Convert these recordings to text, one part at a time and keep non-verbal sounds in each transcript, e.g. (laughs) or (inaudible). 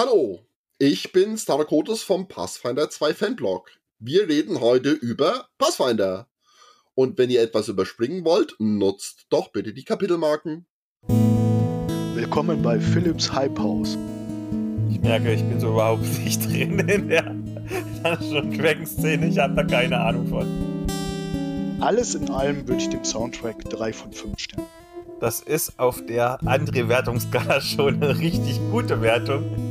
Hallo, ich bin Starakotis vom Pathfinder 2 Fanblog. Wir reden heute über Pathfinder. Und wenn ihr etwas überspringen wollt, nutzt doch bitte die Kapitelmarken. Willkommen bei Philips Hype House. Ich merke, ich bin so überhaupt (laughs) nicht drin in der Dungeon Dragon Szene. Ich habe da keine Ahnung von. Alles in allem würde ich dem Soundtrack 3 von 5 Sternen. Das ist auf der André-Wertungsskala (laughs) schon eine richtig gute Wertung.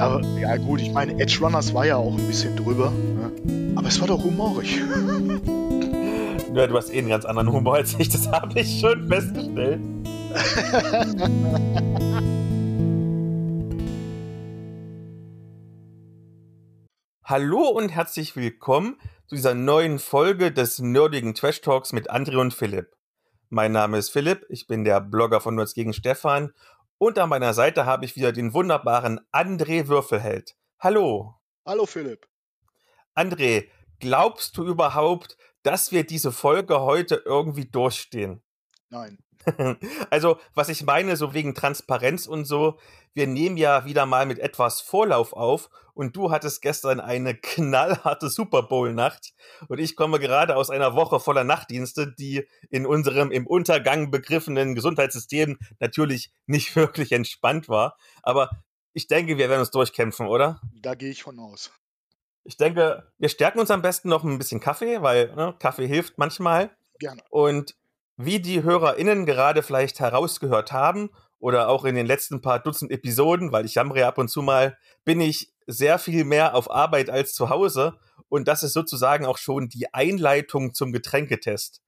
Ja, ja gut, ich meine, Edge Runners war ja auch ein bisschen drüber. Ne? Aber es war doch humorig. (laughs) ja, du hast eh einen ganz anderen Humor als ich, das habe ich schon festgestellt. (laughs) Hallo und herzlich willkommen zu dieser neuen Folge des nerdigen Trash Talks mit André und Philipp. Mein Name ist Philipp, ich bin der Blogger von Nerds gegen Stefan und an meiner Seite habe ich wieder den wunderbaren André Würfelheld. Hallo. Hallo Philipp. André, glaubst du überhaupt, dass wir diese Folge heute irgendwie durchstehen? Nein. (laughs) Also, was ich meine, so wegen Transparenz und so, wir nehmen ja wieder mal mit etwas Vorlauf auf und du hattest gestern eine knallharte Super Bowl-Nacht und ich komme gerade aus einer Woche voller Nachtdienste, die in unserem im Untergang begriffenen Gesundheitssystem natürlich nicht (laughs) wirklich entspannt war. Aber ich denke, wir werden uns durchkämpfen, oder? Da gehe ich von aus. Ich denke, wir stärken uns am besten noch ein bisschen Kaffee, weil ne, Kaffee hilft manchmal. Gerne. Und wie die HörerInnen gerade vielleicht herausgehört haben oder auch in den letzten paar Dutzend Episoden, weil ich jammere ab und zu mal, bin ich sehr viel mehr auf Arbeit als zu Hause. Und das ist sozusagen auch schon die Einleitung zum Getränketest.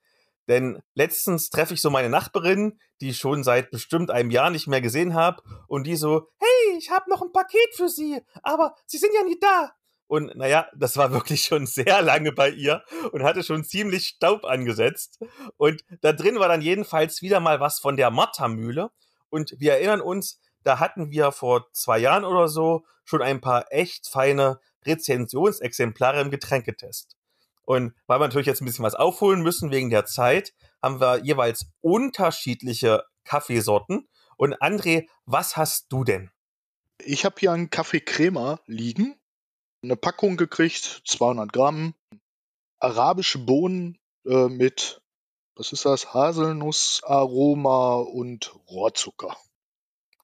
Denn letztens treffe ich so meine Nachbarin, die ich schon seit bestimmt einem Jahr nicht mehr gesehen habe, und die so, hey, ich habe noch ein Paket für Sie, aber Sie sind ja nie da. Und naja, das war wirklich schon sehr lange bei ihr und hatte schon ziemlich Staub angesetzt. Und da drin war dann jedenfalls wieder mal was von der Martha-Mühle. Und wir erinnern uns, da hatten wir vor zwei Jahren oder so schon ein paar echt feine Rezensionsexemplare im Getränketest. Und weil wir natürlich jetzt ein bisschen was aufholen müssen wegen der Zeit, haben wir jeweils unterschiedliche Kaffeesorten. Und André, was hast du denn? Ich habe hier einen Kaffee Crema liegen eine Packung gekriegt, 200 Gramm, arabische Bohnen äh, mit, was ist das, Haselnussaroma und Rohrzucker.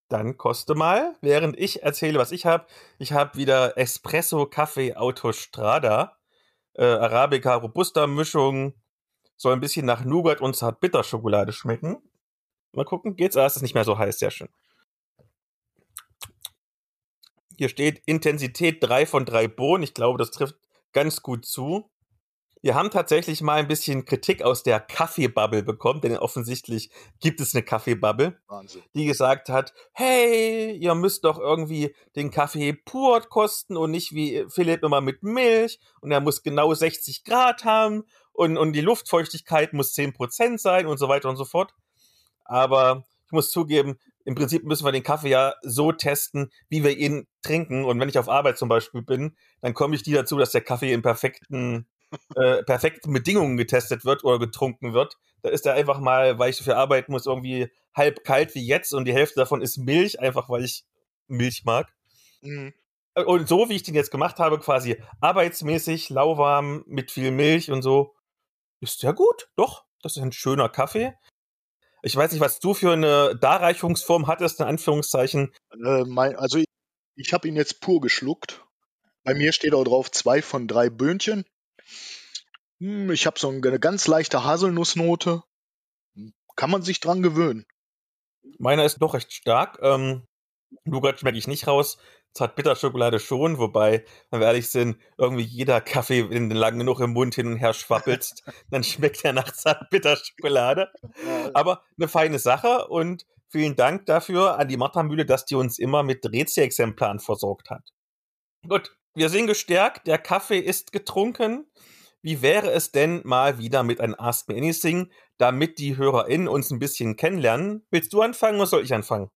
Dann koste mal, während ich erzähle, was ich habe. Ich habe wieder Espresso Kaffee Autostrada, äh, Arabica Robusta Mischung, soll ein bisschen nach Nougat und Zartbitterschokolade schmecken. Mal gucken, geht's? Ah, es ist nicht mehr so heiß, sehr schön. Hier steht Intensität 3 von 3 Bohnen. Ich glaube, das trifft ganz gut zu. Wir haben tatsächlich mal ein bisschen Kritik aus der Kaffeebubble bekommen, denn offensichtlich gibt es eine Kaffeebubble, die gesagt hat, hey, ihr müsst doch irgendwie den Kaffee pur kosten und nicht wie Philipp immer mit Milch und er muss genau 60 Grad haben und, und die Luftfeuchtigkeit muss 10% sein und so weiter und so fort. Aber ich muss zugeben, im Prinzip müssen wir den Kaffee ja so testen, wie wir ihn trinken. Und wenn ich auf Arbeit zum Beispiel bin, dann komme ich nie dazu, dass der Kaffee in perfekten, (laughs) äh, perfekten Bedingungen getestet wird oder getrunken wird. Da ist er einfach mal, weil ich viel arbeiten muss, irgendwie halb kalt wie jetzt und die Hälfte davon ist Milch, einfach weil ich Milch mag. Mhm. Und so wie ich den jetzt gemacht habe, quasi arbeitsmäßig, lauwarm, mit viel Milch und so, ist der gut. Doch, das ist ein schöner Kaffee. Ich weiß nicht, was du für eine Darreichungsform hattest, in Anführungszeichen. Äh, mein, also ich, ich habe ihn jetzt pur geschluckt. Bei mir steht auch drauf zwei von drei Böhnchen. Hm, ich habe so eine ganz leichte Haselnussnote. Kann man sich dran gewöhnen. Meiner ist doch recht stark. Ähm, Nougat schmecke ich nicht raus. Zartbitterschokolade schon, wobei, wenn wir ehrlich sind, irgendwie jeder Kaffee, wenn du lang genug im Mund hin und her schwappelst, (laughs) dann schmeckt er nach Zartbitterschokolade. Aber eine feine Sache und vielen Dank dafür an die Martha-Mühle, dass die uns immer mit Rezi-Exemplaren versorgt hat. Gut, wir sind gestärkt, der Kaffee ist getrunken. Wie wäre es denn mal wieder mit einem Ask Me Anything, damit die HörerInnen uns ein bisschen kennenlernen? Willst du anfangen oder soll ich anfangen?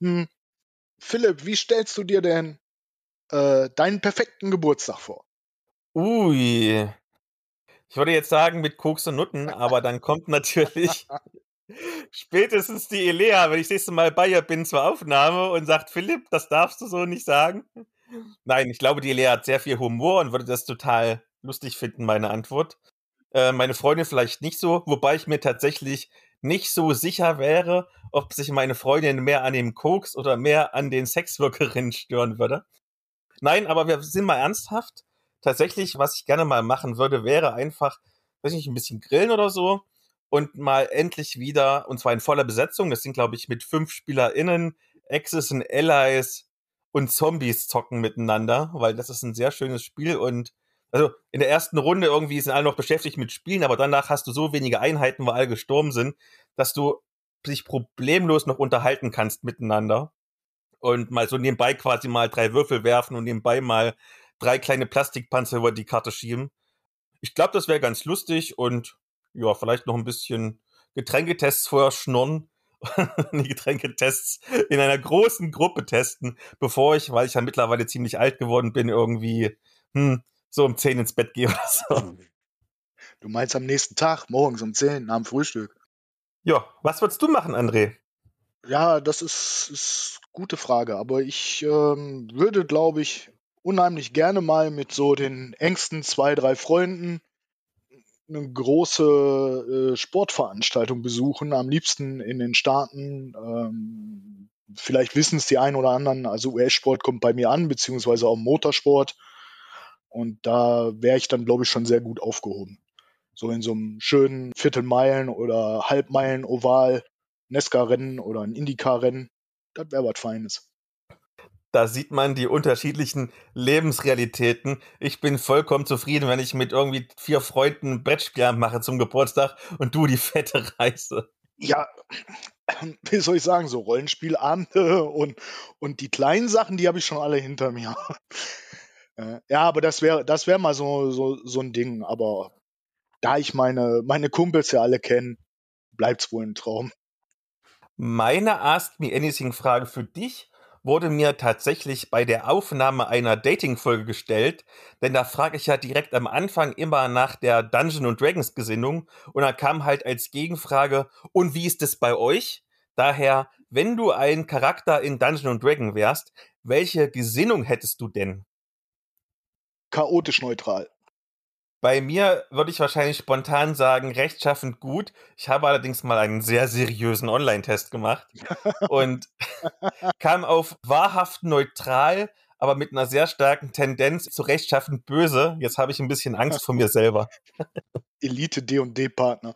Hm, Philipp, wie stellst du dir denn äh, deinen perfekten Geburtstag vor? Ui. Ich würde jetzt sagen mit Koks und Nutten, aber dann kommt natürlich (laughs) Spätestens die Elea, wenn ich das nächste Mal bei ihr bin zur Aufnahme und sagt, Philipp, das darfst du so nicht sagen. Nein, ich glaube, die Elea hat sehr viel Humor und würde das total lustig finden, meine Antwort. Äh, meine Freundin vielleicht nicht so, wobei ich mir tatsächlich nicht so sicher wäre, ob sich meine Freundin mehr an dem Koks oder mehr an den Sexworkerinnen stören würde. Nein, aber wir sind mal ernsthaft. Tatsächlich, was ich gerne mal machen würde, wäre einfach, weiß nicht, ein bisschen grillen oder so und mal endlich wieder, und zwar in voller Besetzung, das sind, glaube ich, mit fünf SpielerInnen, Axis und Allies und Zombies zocken miteinander, weil das ist ein sehr schönes Spiel und also in der ersten Runde irgendwie sind alle noch beschäftigt mit Spielen, aber danach hast du so wenige Einheiten, wo alle gestorben sind, dass du dich problemlos noch unterhalten kannst miteinander und mal so nebenbei quasi mal drei Würfel werfen und nebenbei mal drei kleine Plastikpanzer über die Karte schieben. Ich glaube, das wäre ganz lustig und ja, vielleicht noch ein bisschen Getränketests vorher schnurren. (laughs) die Getränketests in einer großen Gruppe testen, bevor ich, weil ich ja mittlerweile ziemlich alt geworden bin, irgendwie hm, so um 10 ins Bett gehe oder so. Du meinst am nächsten Tag, morgens um 10, nach dem Frühstück? Ja, was würdest du machen, André? Ja, das ist, ist gute Frage, aber ich ähm, würde, glaube ich, unheimlich gerne mal mit so den engsten zwei, drei Freunden eine große äh, Sportveranstaltung besuchen, am liebsten in den Staaten. Ähm, vielleicht wissen es die einen oder anderen, also US-Sport kommt bei mir an, beziehungsweise auch Motorsport. Und da wäre ich dann, glaube ich, schon sehr gut aufgehoben. So in so einem schönen Viertelmeilen- oder Halbmeilen-Oval, Nesca-Rennen oder ein Indycar-Rennen. Das wäre was Feines. Da sieht man die unterschiedlichen Lebensrealitäten. Ich bin vollkommen zufrieden, wenn ich mit irgendwie vier Freunden Brettspiel mache zum Geburtstag und du die fette Reise. Ja, (clears throat) wie soll ich sagen, so Rollenspielabende (laughs) und, und die kleinen Sachen, die habe ich schon alle hinter mir. Äh, ja, aber das wäre das wär mal so, so, so ein Ding. Aber da ich meine, meine Kumpels ja alle kenne, bleibt es wohl ein Traum. Meine Ask Me Anything Frage für dich wurde mir tatsächlich bei der Aufnahme einer Dating-Folge gestellt, denn da frage ich ja direkt am Anfang immer nach der Dungeon und Dragons Gesinnung und da kam halt als Gegenfrage, und wie ist es bei euch? Daher, wenn du ein Charakter in Dungeon und Dragon wärst, welche Gesinnung hättest du denn? Chaotisch neutral. Bei mir würde ich wahrscheinlich spontan sagen, rechtschaffend gut. Ich habe allerdings mal einen sehr seriösen Online-Test gemacht (laughs) und (laughs) kam auf wahrhaft neutral, aber mit einer sehr starken Tendenz zu rechtschaffend böse. Jetzt habe ich ein bisschen Angst vor mir (laughs) selber. Elite D&D-Partner.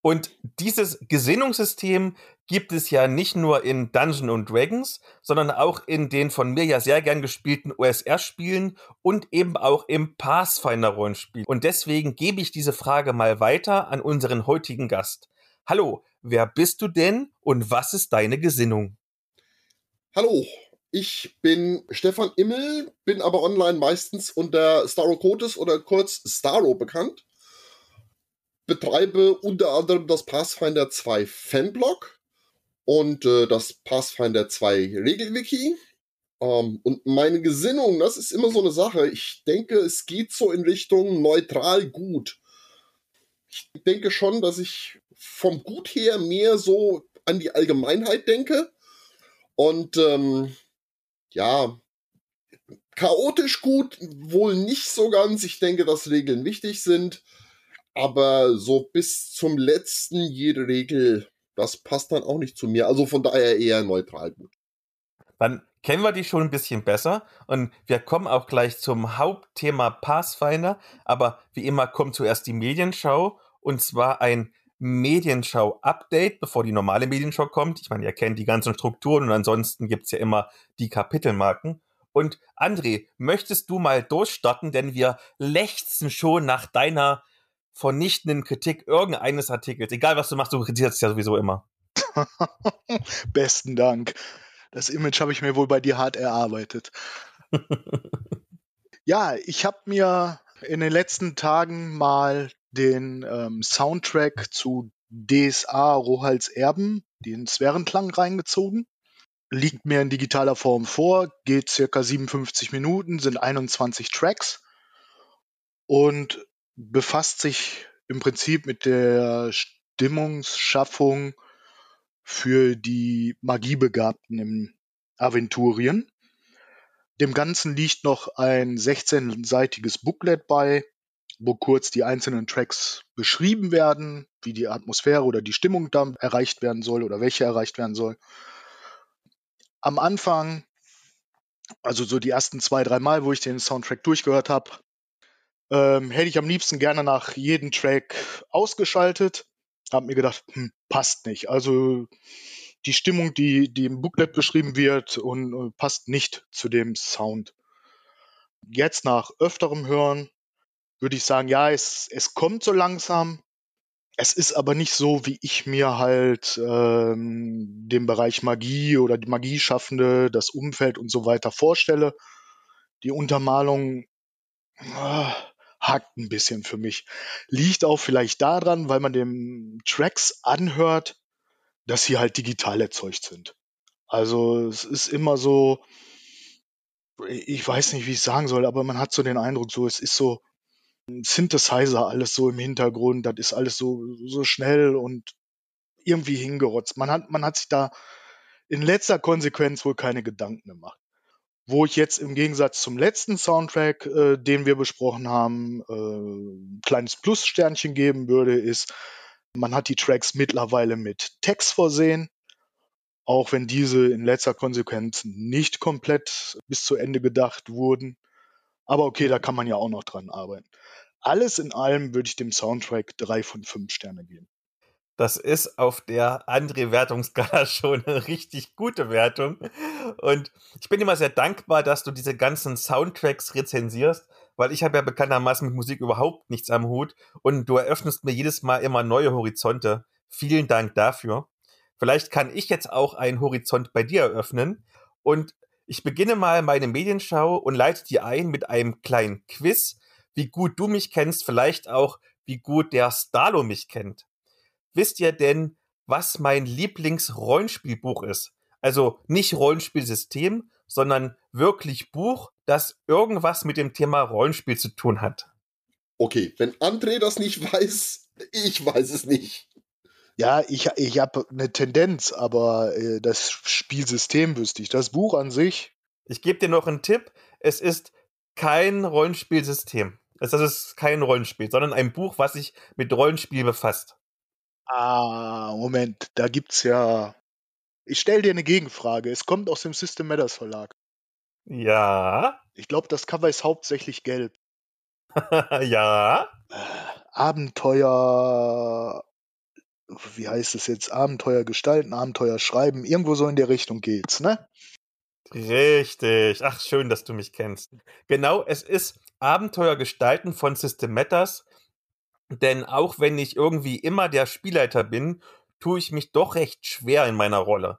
Und dieses Gesinnungssystem gibt es ja nicht nur in Dungeon and Dragons, sondern auch in den von mir ja sehr gern gespielten OSR-Spielen und eben auch im Pathfinder-Rollenspiel. Und deswegen gebe ich diese Frage mal weiter an unseren heutigen Gast. Hallo, wer bist du denn und was ist deine Gesinnung? Hallo, ich bin Stefan Immel, bin aber online meistens unter Starokotis oder kurz Staro bekannt. Betreibe unter anderem das Pathfinder 2 Fanblog und äh, das Pathfinder 2 Regelwiki. Ähm, und meine Gesinnung, das ist immer so eine Sache. Ich denke, es geht so in Richtung neutral gut. Ich denke schon, dass ich vom Gut her mehr so an die Allgemeinheit denke. Und ähm, ja, chaotisch gut wohl nicht so ganz. Ich denke, dass Regeln wichtig sind. Aber so bis zum letzten jede Regel das passt dann auch nicht zu mir. Also von daher eher neutral gut. Dann kennen wir die schon ein bisschen besser und wir kommen auch gleich zum Hauptthema Pathfinder. Aber wie immer kommt zuerst die Medienschau und zwar ein Medienschau-Update, bevor die normale Medienschau kommt. Ich meine, ihr kennt die ganzen Strukturen und ansonsten gibt es ja immer die Kapitelmarken. Und André, möchtest du mal durchstarten, denn wir lechzen schon nach deiner vernichtenden Kritik irgendeines Artikels. Egal was du machst, du kritisierst ja sowieso immer. (laughs) Besten Dank. Das Image habe ich mir wohl bei dir hart erarbeitet. (laughs) ja, ich habe mir in den letzten Tagen mal den ähm, Soundtrack zu DSA Rohals Erben, den Sphärenklang reingezogen. Liegt mir in digitaler Form vor, geht circa 57 Minuten, sind 21 Tracks. Und befasst sich im Prinzip mit der Stimmungsschaffung für die Magiebegabten im Aventurien. Dem Ganzen liegt noch ein 16-seitiges Booklet bei, wo kurz die einzelnen Tracks beschrieben werden, wie die Atmosphäre oder die Stimmung da erreicht werden soll oder welche erreicht werden soll. Am Anfang, also so die ersten zwei, drei Mal, wo ich den Soundtrack durchgehört habe, ähm, hätte ich am liebsten gerne nach jedem Track ausgeschaltet. Hab mir gedacht, hm, passt nicht. Also die Stimmung, die, die im Booklet beschrieben wird und äh, passt nicht zu dem Sound. Jetzt nach öfterem Hören würde ich sagen, ja, es, es kommt so langsam. Es ist aber nicht so, wie ich mir halt ähm, den Bereich Magie oder die Magieschaffende, das Umfeld und so weiter vorstelle. Die Untermalung äh, hakt ein bisschen für mich. Liegt auch vielleicht daran, weil man dem Tracks anhört, dass sie halt digital erzeugt sind. Also es ist immer so, ich weiß nicht, wie ich sagen soll, aber man hat so den Eindruck, so es ist so Synthesizer alles so im Hintergrund, das ist alles so, so schnell und irgendwie hingerotzt. Man hat, man hat sich da in letzter Konsequenz wohl keine Gedanken gemacht. Wo ich jetzt im Gegensatz zum letzten Soundtrack, äh, den wir besprochen haben, äh, ein kleines Plus-Sternchen geben würde, ist, man hat die Tracks mittlerweile mit Text versehen, auch wenn diese in letzter Konsequenz nicht komplett bis zu Ende gedacht wurden. Aber okay, da kann man ja auch noch dran arbeiten. Alles in allem würde ich dem Soundtrack drei von fünf Sterne geben. Das ist auf der André-Wertungsskala (laughs) schon eine richtig gute Wertung. Und ich bin immer sehr dankbar, dass du diese ganzen Soundtracks rezensierst, weil ich habe ja bekanntermaßen mit Musik überhaupt nichts am Hut und du eröffnest mir jedes Mal immer neue Horizonte. Vielen Dank dafür. Vielleicht kann ich jetzt auch einen Horizont bei dir eröffnen und ich beginne mal meine Medienschau und leite dir ein mit einem kleinen Quiz, wie gut du mich kennst, vielleicht auch wie gut der Stalo mich kennt. Wisst ihr denn, was mein Lieblingsrollenspielbuch ist? Also nicht Rollenspielsystem, sondern wirklich Buch, das irgendwas mit dem Thema Rollenspiel zu tun hat. Okay, wenn André das nicht (laughs) weiß, ich weiß es nicht. Ja, ich, ich habe eine Tendenz, aber äh, das Spielsystem wüsste ich. Das Buch an sich. Ich gebe dir noch einen Tipp. Es ist kein Rollenspielsystem. Das ist kein Rollenspiel, sondern ein Buch, was sich mit Rollenspiel befasst. Ah, Moment, da gibt's ja. Ich stelle dir eine Gegenfrage. Es kommt aus dem System Matters Verlag. Ja. Ich glaube, das Cover ist hauptsächlich gelb. (laughs) ja. Abenteuer wie heißt es jetzt, Abenteuer gestalten, Abenteuer schreiben, irgendwo so in der Richtung geht's, ne? Richtig. Ach, schön, dass du mich kennst. Genau, es ist Abenteuer gestalten von System Matters. Denn auch wenn ich irgendwie immer der Spielleiter bin, tue ich mich doch recht schwer in meiner Rolle.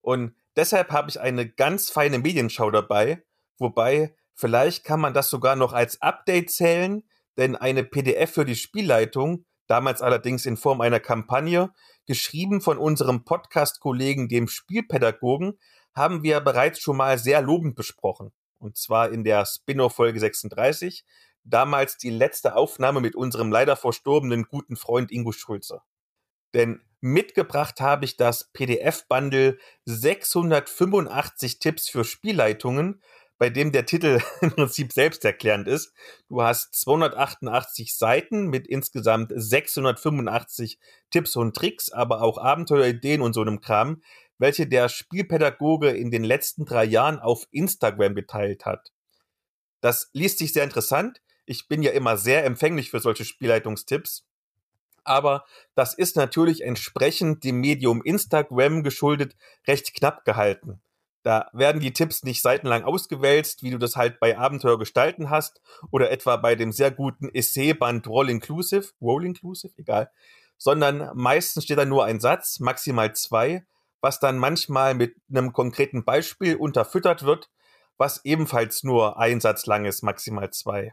Und deshalb habe ich eine ganz feine Medienschau dabei, wobei vielleicht kann man das sogar noch als Update zählen, denn eine PDF für die Spielleitung damals allerdings in Form einer Kampagne, geschrieben von unserem Podcast-Kollegen, dem Spielpädagogen, haben wir bereits schon mal sehr lobend besprochen. Und zwar in der Spin-off-Folge 36, damals die letzte Aufnahme mit unserem leider verstorbenen guten Freund Ingo Schulze. Denn mitgebracht habe ich das PDF-Bundle 685 Tipps für Spielleitungen bei dem der Titel (laughs) im Prinzip selbsterklärend ist. Du hast 288 Seiten mit insgesamt 685 Tipps und Tricks, aber auch Abenteuerideen und so einem Kram, welche der Spielpädagoge in den letzten drei Jahren auf Instagram geteilt hat. Das liest sich sehr interessant. Ich bin ja immer sehr empfänglich für solche Spielleitungstipps. Aber das ist natürlich entsprechend dem Medium Instagram geschuldet recht knapp gehalten. Da werden die Tipps nicht seitenlang ausgewälzt, wie du das halt bei Abenteuer gestalten hast oder etwa bei dem sehr guten Essayband Roll Inclusive, Roll Inclusive, egal, sondern meistens steht da nur ein Satz, maximal zwei, was dann manchmal mit einem konkreten Beispiel unterfüttert wird, was ebenfalls nur ein Satz lang ist, maximal zwei.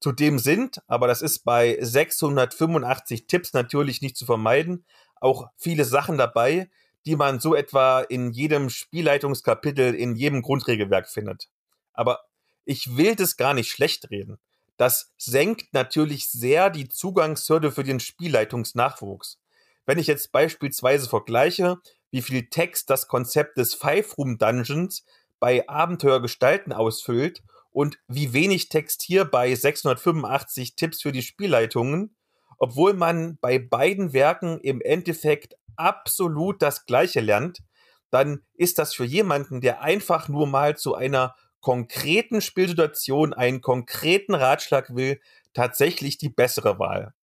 Zudem sind, aber das ist bei 685 Tipps natürlich nicht zu vermeiden, auch viele Sachen dabei, die man so etwa in jedem Spielleitungskapitel, in jedem Grundregelwerk findet. Aber ich will das gar nicht schlecht reden. Das senkt natürlich sehr die Zugangshürde für den Spielleitungsnachwuchs. wenn ich jetzt beispielsweise vergleiche, wie viel Text das Konzept des Five Room Dungeons bei Abenteuergestalten ausfüllt und wie wenig Text hier bei 685 Tipps für die Spielleitungen, obwohl man bei beiden Werken im Endeffekt absolut das Gleiche lernt, dann ist das für jemanden, der einfach nur mal zu einer konkreten Spielsituation einen konkreten Ratschlag will, tatsächlich die bessere Wahl.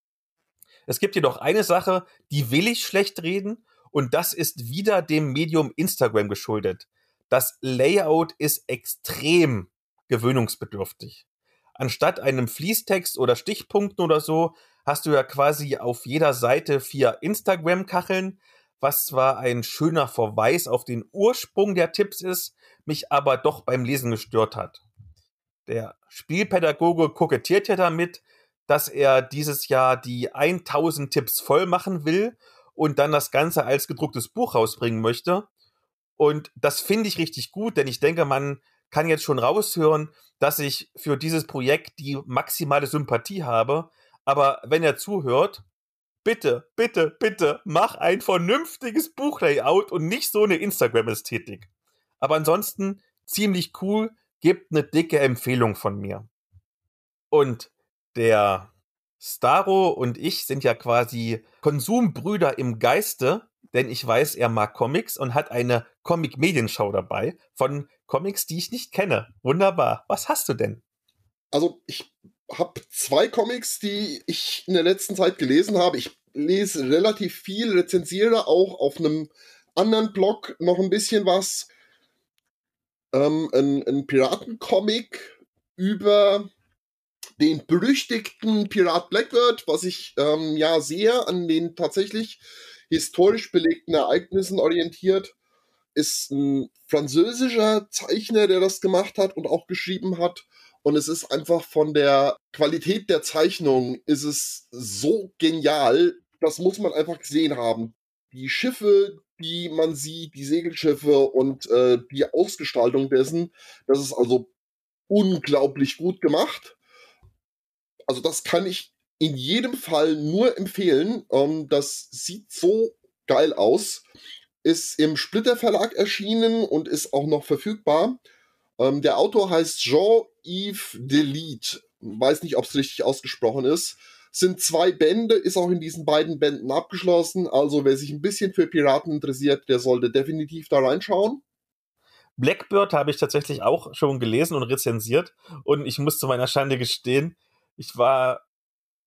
Es gibt jedoch eine Sache, die will ich schlecht reden, und das ist wieder dem Medium Instagram geschuldet. Das Layout ist extrem gewöhnungsbedürftig. Anstatt einem Fließtext oder Stichpunkten oder so, hast du ja quasi auf jeder Seite vier Instagram-Kacheln, was zwar ein schöner Verweis auf den Ursprung der Tipps ist, mich aber doch beim Lesen gestört hat. Der Spielpädagoge kokettiert ja damit, dass er dieses Jahr die 1000 Tipps voll machen will und dann das Ganze als gedrucktes Buch rausbringen möchte. Und das finde ich richtig gut, denn ich denke, man kann jetzt schon raushören, dass ich für dieses Projekt die maximale Sympathie habe. Aber wenn er zuhört, bitte, bitte, bitte, mach ein vernünftiges Buchlayout und nicht so eine Instagram-Ästhetik. Aber ansonsten ziemlich cool, gibt eine dicke Empfehlung von mir. Und der Staro und ich sind ja quasi Konsumbrüder im Geiste, denn ich weiß, er mag Comics und hat eine Comic-Medienschau dabei von Comics, die ich nicht kenne. Wunderbar. Was hast du denn? Also, ich habe zwei Comics, die ich in der letzten Zeit gelesen habe. Ich lese relativ viel, rezensiere auch auf einem anderen Blog noch ein bisschen was. Ähm, ein, ein Piratencomic über den berüchtigten Pirat Blackbird, was sich ähm, ja sehr an den tatsächlich historisch belegten Ereignissen orientiert, ist ein französischer Zeichner, der das gemacht hat und auch geschrieben hat. Und es ist einfach von der Qualität der Zeichnung ist es so genial. Das muss man einfach gesehen haben. Die Schiffe, die man sieht, die Segelschiffe und äh, die Ausgestaltung dessen, das ist also unglaublich gut gemacht. Also das kann ich in jedem Fall nur empfehlen. Ähm, das sieht so geil aus. Ist im Splitter Verlag erschienen und ist auch noch verfügbar. Ähm, der Autor heißt Jean-Yves Delete. Weiß nicht, ob es richtig ausgesprochen ist. Sind zwei Bände, ist auch in diesen beiden Bänden abgeschlossen. Also wer sich ein bisschen für Piraten interessiert, der sollte definitiv da reinschauen. Blackbird habe ich tatsächlich auch schon gelesen und rezensiert. Und ich muss zu meiner Schande gestehen, ich war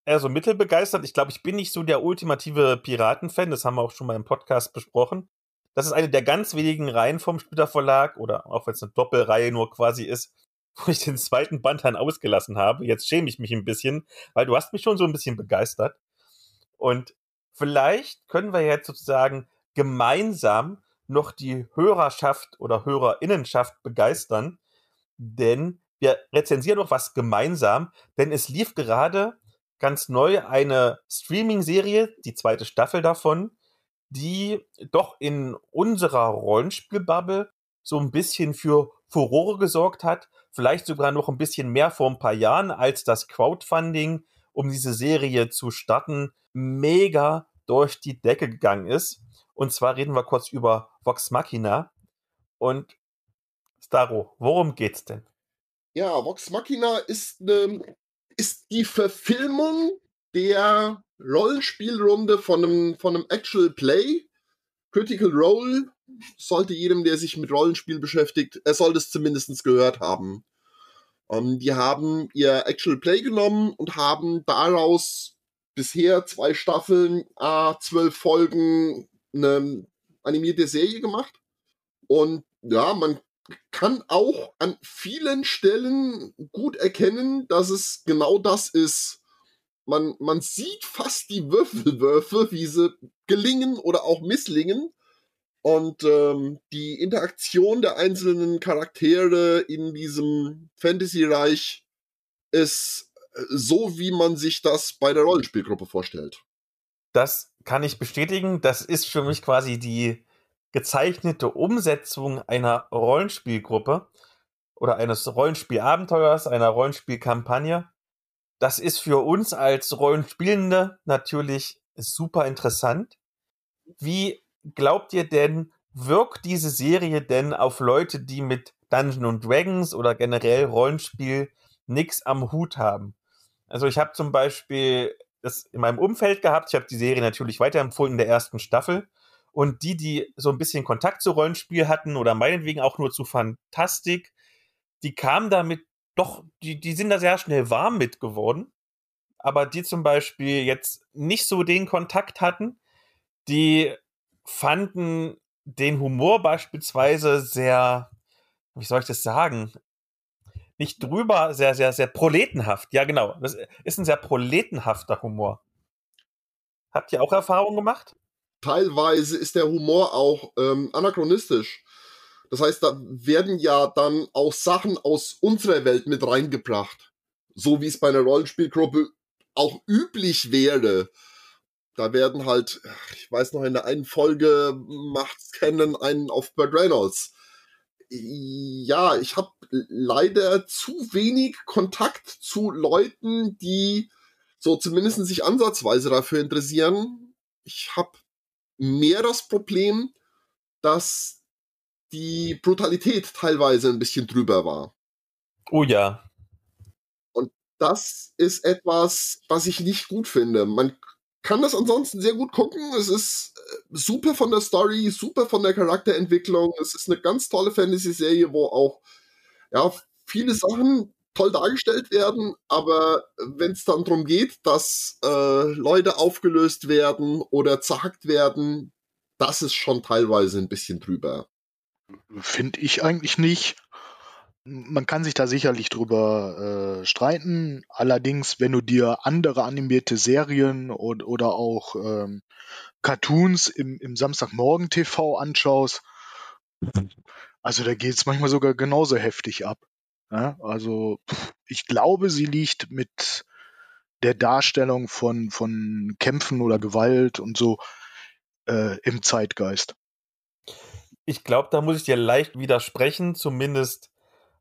eher so mittelbegeistert. Ich glaube, ich bin nicht so der ultimative Piraten-Fan. Das haben wir auch schon mal im Podcast besprochen. Das ist eine der ganz wenigen Reihen vom Splitter Verlag oder auch wenn es eine Doppelreihe nur quasi ist, (laughs) wo ich den zweiten Band dann ausgelassen habe. Jetzt schäme ich mich ein bisschen, weil du hast mich schon so ein bisschen begeistert. Und vielleicht können wir jetzt sozusagen gemeinsam noch die Hörerschaft oder Hörerinnenschaft begeistern, denn wir rezensieren noch was gemeinsam, denn es lief gerade ganz neu eine Streaming-Serie, die zweite Staffel davon, die doch in unserer Rollenspielbubble so ein bisschen für Furore gesorgt hat, vielleicht sogar noch ein bisschen mehr vor ein paar Jahren, als das Crowdfunding, um diese Serie zu starten, mega durch die Decke gegangen ist. Und zwar reden wir kurz über Vox Machina. Und Staro, worum geht's denn? Ja, Vox Machina ist, ne, ist die Verfilmung der Rollenspielrunde von einem, von einem Actual Play. Critical Role sollte jedem, der sich mit Rollenspiel beschäftigt, er sollte es zumindest gehört haben. Ähm, die haben ihr Actual Play genommen und haben daraus bisher zwei Staffeln, a zwölf Folgen, eine animierte Serie gemacht. Und ja, man kann auch an vielen Stellen gut erkennen, dass es genau das ist. Man, man sieht fast die Würfelwürfe, wie sie gelingen oder auch misslingen. Und ähm, die Interaktion der einzelnen Charaktere in diesem Fantasy-Reich ist äh, so, wie man sich das bei der Rollenspielgruppe vorstellt. Das kann ich bestätigen. Das ist für mich quasi die gezeichnete Umsetzung einer Rollenspielgruppe oder eines Rollenspielabenteuers, einer Rollenspielkampagne. Das ist für uns als Rollenspielende natürlich super interessant. Wie glaubt ihr denn, wirkt diese Serie denn auf Leute, die mit Dungeons Dragons oder generell Rollenspiel nichts am Hut haben? Also ich habe zum Beispiel das in meinem Umfeld gehabt. Ich habe die Serie natürlich weiterempfohlen in der ersten Staffel. Und die, die so ein bisschen Kontakt zu Rollenspiel hatten oder meinetwegen auch nur zu Fantastik, die kamen damit doch, die, die sind da sehr schnell warm mit geworden. Aber die zum Beispiel jetzt nicht so den Kontakt hatten, die fanden den Humor beispielsweise sehr, wie soll ich das sagen? Nicht drüber, sehr, sehr, sehr proletenhaft. Ja, genau. Das ist ein sehr proletenhafter Humor. Habt ihr auch Erfahrungen gemacht? Teilweise ist der Humor auch ähm, anachronistisch. Das heißt, da werden ja dann auch Sachen aus unserer Welt mit reingebracht. So wie es bei einer Rollenspielgruppe auch üblich wäre. Da werden halt, ich weiß noch, in der einen Folge macht's Canon einen auf Burt Reynolds. Ja, ich habe leider zu wenig Kontakt zu Leuten, die so zumindest sich ansatzweise dafür interessieren. Ich habe mehr das Problem, dass die Brutalität teilweise ein bisschen drüber war. Oh ja. Und das ist etwas, was ich nicht gut finde. Man kann das ansonsten sehr gut gucken. Es ist äh, super von der Story, super von der Charakterentwicklung. Es ist eine ganz tolle Fantasy-Serie, wo auch ja, viele Sachen toll dargestellt werden, aber wenn es dann darum geht, dass äh, Leute aufgelöst werden oder zerhackt werden, das ist schon teilweise ein bisschen drüber. Finde ich eigentlich nicht. Man kann sich da sicherlich drüber äh, streiten. Allerdings, wenn du dir andere animierte Serien und, oder auch ähm, Cartoons im, im Samstagmorgen TV anschaust, also da geht es manchmal sogar genauso heftig ab. Ja? Also ich glaube, sie liegt mit der Darstellung von, von Kämpfen oder Gewalt und so äh, im Zeitgeist ich glaube, da muss ich dir leicht widersprechen, zumindest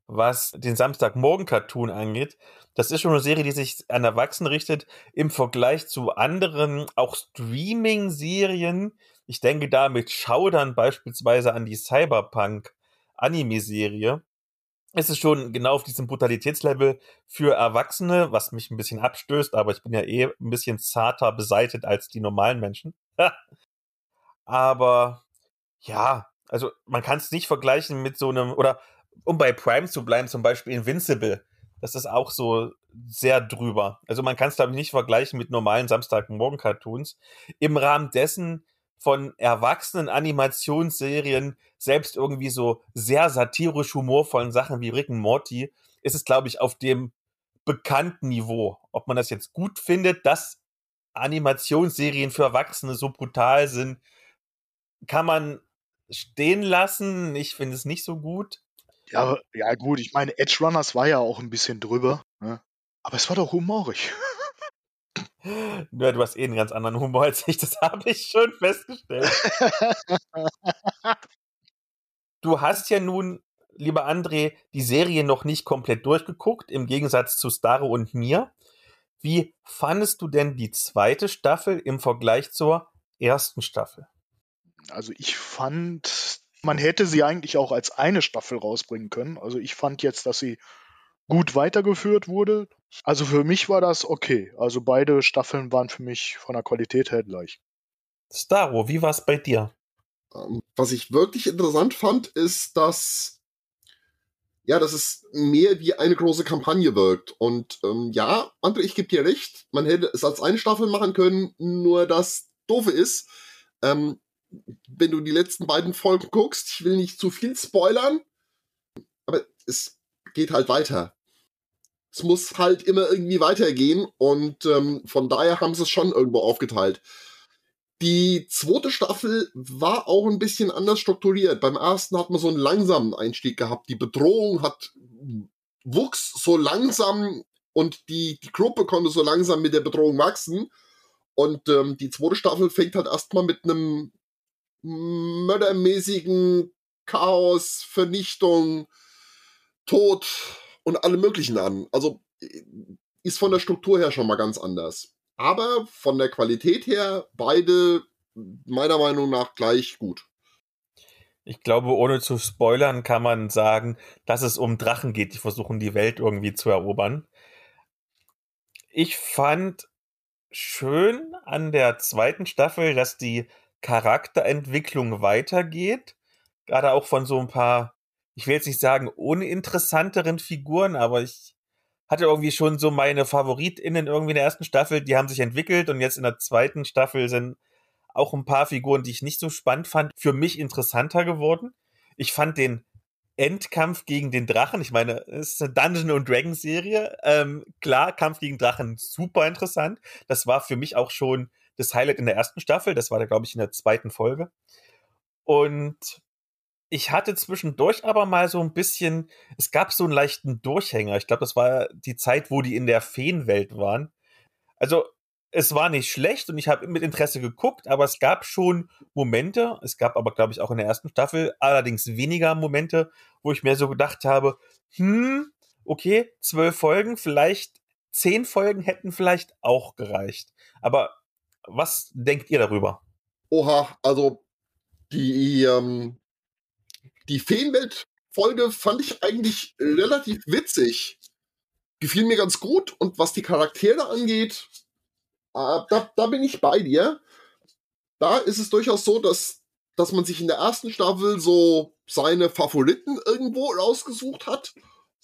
was den Samstagmorgen-Cartoon angeht. Das ist schon eine Serie, die sich an Erwachsene richtet, im Vergleich zu anderen, auch Streaming-Serien. Ich denke da mit Schaudern beispielsweise an die Cyberpunk-Anime-Serie. Es ist schon genau auf diesem Brutalitätslevel für Erwachsene, was mich ein bisschen abstößt, aber ich bin ja eh ein bisschen zarter beseitet als die normalen Menschen. (laughs) aber ja, also man kann es nicht vergleichen mit so einem, oder um bei Prime zu bleiben, zum Beispiel Invincible. Das ist auch so sehr drüber. Also man kann es, glaube ich, nicht vergleichen mit normalen Samstagmorgen-Cartoons. Im Rahmen dessen von erwachsenen Animationsserien, selbst irgendwie so sehr satirisch humorvollen Sachen wie Rick und Morty, ist es, glaube ich, auf dem bekannten Niveau. Ob man das jetzt gut findet, dass Animationsserien für Erwachsene so brutal sind, kann man stehen lassen. Ich finde es nicht so gut. Ja, ja gut, ich meine, Edge Runners war ja auch ein bisschen drüber. Ne? Aber es war doch humorig. (laughs) Ja, du hast eh einen ganz anderen Humor als ich, das (laughs) habe ich schon festgestellt. (laughs) du hast ja nun, lieber André, die Serie noch nicht komplett durchgeguckt, im Gegensatz zu Staro und mir. Wie fandest du denn die zweite Staffel im Vergleich zur ersten Staffel? Also ich fand, man hätte sie eigentlich auch als eine Staffel rausbringen können. Also ich fand jetzt, dass sie gut weitergeführt wurde. Also für mich war das okay. Also beide Staffeln waren für mich von der Qualität her gleich. Staro, wie war es bei dir? Ähm, was ich wirklich interessant fand, ist, dass ja, dass es mehr wie eine große Kampagne wirkt. Und ähm, ja, André, ich gebe dir recht, man hätte es als eine Staffel machen können, nur das Doofe ist, ähm, wenn du die letzten beiden Folgen guckst, ich will nicht zu viel spoilern, aber es geht halt weiter. Es muss halt immer irgendwie weitergehen und ähm, von daher haben sie es schon irgendwo aufgeteilt. Die zweite Staffel war auch ein bisschen anders strukturiert. Beim ersten hat man so einen langsamen Einstieg gehabt. Die Bedrohung hat wuchs so langsam und die, die Gruppe konnte so langsam mit der Bedrohung wachsen. Und ähm, die zweite Staffel fängt halt erstmal mit einem mördermäßigen Chaos, Vernichtung, Tod und alle möglichen an. Also ist von der Struktur her schon mal ganz anders. Aber von der Qualität her beide meiner Meinung nach gleich gut. Ich glaube, ohne zu spoilern kann man sagen, dass es um Drachen geht, die versuchen, die Welt irgendwie zu erobern. Ich fand schön an der zweiten Staffel, dass die Charakterentwicklung weitergeht. Gerade auch von so ein paar, ich will jetzt nicht sagen uninteressanteren Figuren, aber ich hatte irgendwie schon so meine FavoritInnen irgendwie in der ersten Staffel, die haben sich entwickelt und jetzt in der zweiten Staffel sind auch ein paar Figuren, die ich nicht so spannend fand, für mich interessanter geworden. Ich fand den Endkampf gegen den Drachen, ich meine, es ist eine Dungeon und Dragon Serie. Ähm, klar, Kampf gegen Drachen super interessant. Das war für mich auch schon das Highlight in der ersten Staffel. Das war da, glaube ich, in der zweiten Folge. Und ich hatte zwischendurch aber mal so ein bisschen, es gab so einen leichten Durchhänger. Ich glaube, das war die Zeit, wo die in der Feenwelt waren. Also, es war nicht schlecht und ich habe mit Interesse geguckt, aber es gab schon Momente, es gab aber, glaube ich, auch in der ersten Staffel allerdings weniger Momente, wo ich mir so gedacht habe, hm, okay, zwölf Folgen, vielleicht zehn Folgen hätten vielleicht auch gereicht. Aber was denkt ihr darüber? Oha, also die, ähm, die Feenwelt-Folge fand ich eigentlich relativ witzig. Gefiel mir ganz gut und was die Charaktere angeht, äh, da, da bin ich bei dir. Da ist es durchaus so, dass, dass man sich in der ersten Staffel so seine Favoriten irgendwo rausgesucht hat.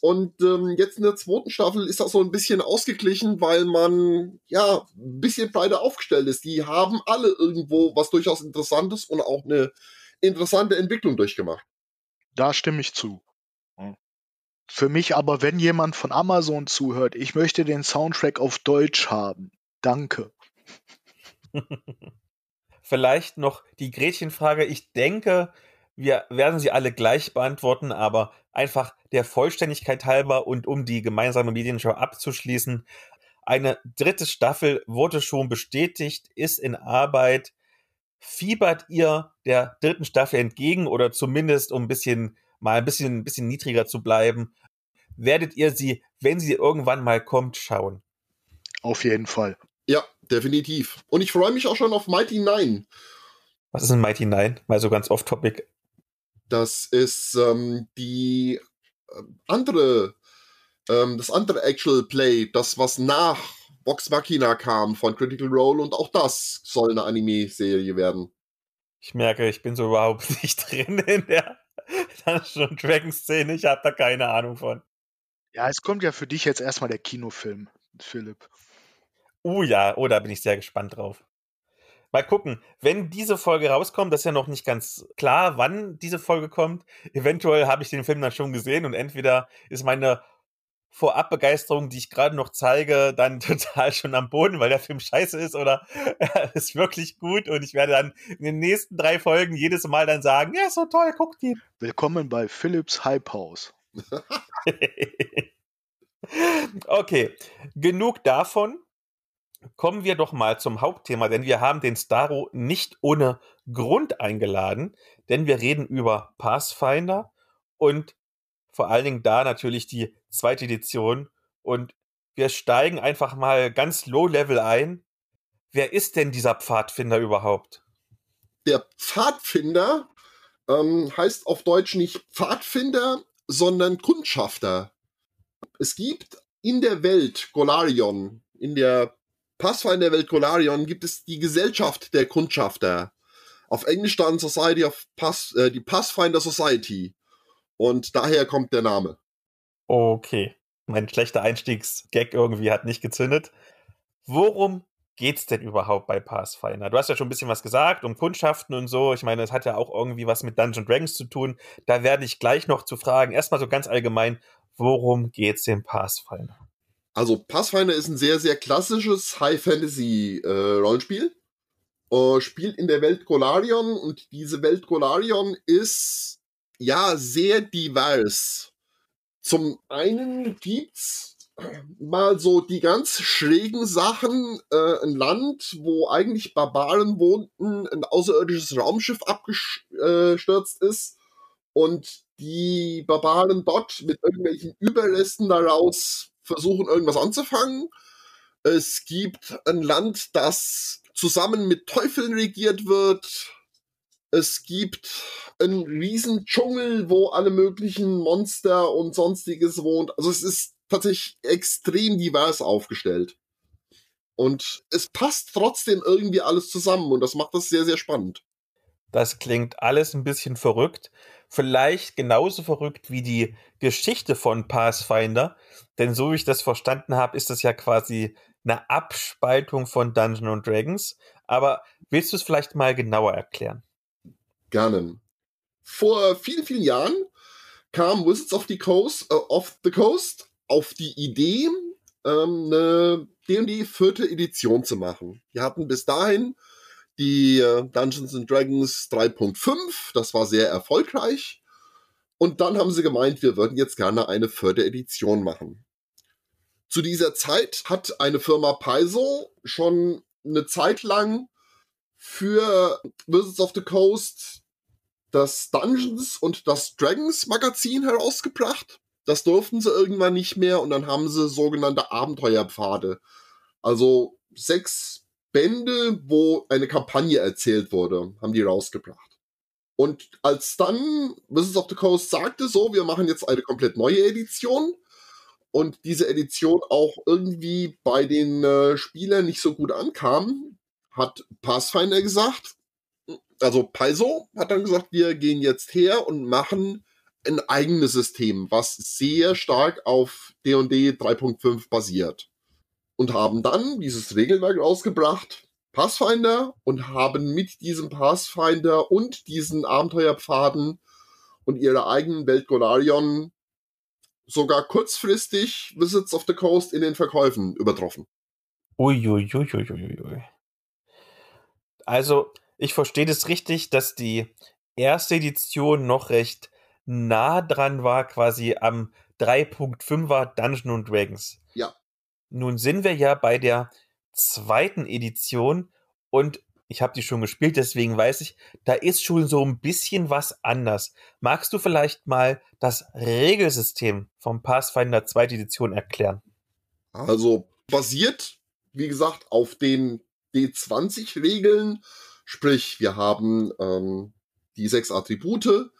Und ähm, jetzt in der zweiten Staffel ist das so ein bisschen ausgeglichen, weil man ja ein bisschen breiter aufgestellt ist. Die haben alle irgendwo was durchaus Interessantes und auch eine interessante Entwicklung durchgemacht. Da stimme ich zu. Für mich aber, wenn jemand von Amazon zuhört, ich möchte den Soundtrack auf Deutsch haben. Danke. (laughs) Vielleicht noch die Gretchenfrage. Ich denke, wir werden sie alle gleich beantworten, aber einfach der Vollständigkeit halber und um die gemeinsame Medienshow abzuschließen. Eine dritte Staffel wurde schon bestätigt, ist in Arbeit fiebert ihr der dritten Staffel entgegen oder zumindest um ein bisschen mal ein bisschen, ein bisschen niedriger zu bleiben, werdet ihr sie, wenn sie irgendwann mal kommt, schauen? Auf jeden Fall. Ja, definitiv. Und ich freue mich auch schon auf Mighty Nine. Was ist ein Mighty Nine? Mal so ganz off-topic. Das ist ähm, die äh, andere, ähm, das andere Actual Play, das was nach Vox Machina kam von Critical Role und auch das soll eine Anime-Serie werden. Ich merke, ich bin so überhaupt (laughs) nicht drin in der (laughs) Dungeon Dragon-Szene. Ich habe da keine Ahnung von. Ja, es kommt ja für dich jetzt erstmal der Kinofilm, Philipp. Uh ja, oh, da bin ich sehr gespannt drauf. Mal gucken, wenn diese Folge rauskommt, das ist ja noch nicht ganz klar, wann diese Folge kommt. Eventuell habe ich den Film dann schon gesehen und entweder ist meine Vorabbegeisterung, die ich gerade noch zeige, dann (laughs) total schon am Boden, weil der Film scheiße ist oder (laughs) er ist wirklich gut und ich werde dann in den nächsten drei Folgen jedes Mal dann sagen, ja, so toll, guckt ihn. Willkommen bei Philips Hype House. (laughs) okay, genug davon. Kommen wir doch mal zum Hauptthema, denn wir haben den Staro nicht ohne Grund eingeladen, denn wir reden über Pathfinder und vor allen Dingen da natürlich die zweite Edition. Und wir steigen einfach mal ganz low level ein. Wer ist denn dieser Pfadfinder überhaupt? Der Pfadfinder ähm, heißt auf Deutsch nicht Pfadfinder, sondern Kundschafter. Es gibt in der Welt Golarion, in der Pathfinder Welt Golarion gibt es die Gesellschaft der Kundschafter. Auf Englisch dann Society of Pass, äh, die Pathfinder Society. Und daher kommt der Name. Okay. Mein schlechter Einstiegsgag irgendwie hat nicht gezündet. Worum geht's denn überhaupt bei Pathfinder? Du hast ja schon ein bisschen was gesagt um Kundschaften und so. Ich meine, es hat ja auch irgendwie was mit Dungeons Dragons zu tun. Da werde ich gleich noch zu fragen. Erstmal so ganz allgemein, worum geht's in Pathfinder? Also Pathfinder ist ein sehr, sehr klassisches High-Fantasy-Rollenspiel. Äh, spielt in der Welt Golarion und diese Welt Golarion ist ja, sehr divers. Zum einen gibt's mal so die ganz schrägen Sachen, äh, ein Land, wo eigentlich Barbaren wohnten, ein außerirdisches Raumschiff abgestürzt ist und die Barbaren dort mit irgendwelchen Überresten daraus versuchen, irgendwas anzufangen. Es gibt ein Land, das zusammen mit Teufeln regiert wird. Es gibt einen riesen Dschungel, wo alle möglichen Monster und sonstiges wohnt. Also es ist tatsächlich extrem divers aufgestellt. Und es passt trotzdem irgendwie alles zusammen und das macht das sehr, sehr spannend. Das klingt alles ein bisschen verrückt. Vielleicht genauso verrückt wie die Geschichte von Pathfinder. Denn so wie ich das verstanden habe, ist das ja quasi eine Abspaltung von Dungeons Dragons. Aber willst du es vielleicht mal genauer erklären? Gerne. Vor vielen, vielen Jahren kam Wizards of the Coast, äh, of the Coast auf die Idee, ähm, eine D&D vierte Edition zu machen. Wir hatten bis dahin die äh, Dungeons and Dragons 3.5, das war sehr erfolgreich. Und dann haben sie gemeint, wir würden jetzt gerne eine vierte Edition machen. Zu dieser Zeit hat eine Firma Paizo schon eine Zeit lang für Wizards of the Coast das Dungeons und das Dragons Magazin herausgebracht. Das durften sie irgendwann nicht mehr und dann haben sie sogenannte Abenteuerpfade. Also sechs Bände, wo eine Kampagne erzählt wurde, haben die rausgebracht. Und als dann Wizards of the Coast sagte, so, wir machen jetzt eine komplett neue Edition und diese Edition auch irgendwie bei den äh, Spielern nicht so gut ankam, hat Pathfinder gesagt, also Paizo hat dann gesagt, wir gehen jetzt her und machen ein eigenes System, was sehr stark auf D&D 3.5 basiert. Und haben dann dieses Regelwerk rausgebracht, Pathfinder, und haben mit diesem Pathfinder und diesen Abenteuerpfaden und ihrer eigenen Welt Golarion sogar kurzfristig Wizards of the Coast in den Verkäufen übertroffen. Uiuiuiuiui. Also, ich verstehe das richtig, dass die erste Edition noch recht nah dran war, quasi am 3.5er Dungeon und Dragons. Ja. Nun sind wir ja bei der zweiten Edition und ich habe die schon gespielt, deswegen weiß ich, da ist schon so ein bisschen was anders. Magst du vielleicht mal das Regelsystem vom Pathfinder zweite Edition erklären? Also basiert, wie gesagt, auf den D20-Regeln. Sprich, wir haben ähm, die sechs Attribute,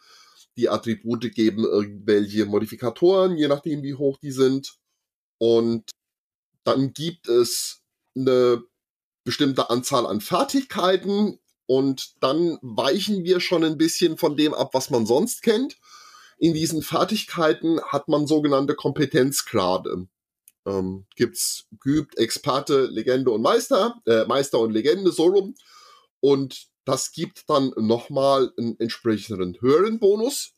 die Attribute geben irgendwelche Modifikatoren, je nachdem wie hoch die sind. Und dann gibt es eine bestimmte Anzahl an Fertigkeiten und dann weichen wir schon ein bisschen von dem ab, was man sonst kennt. In diesen Fertigkeiten hat man sogenannte Kompetenzgrade. Ähm, gibt's geübt, Experte, Legende und Meister, äh, Meister und Legende, so rum. Und das gibt dann nochmal einen entsprechenden höheren Bonus.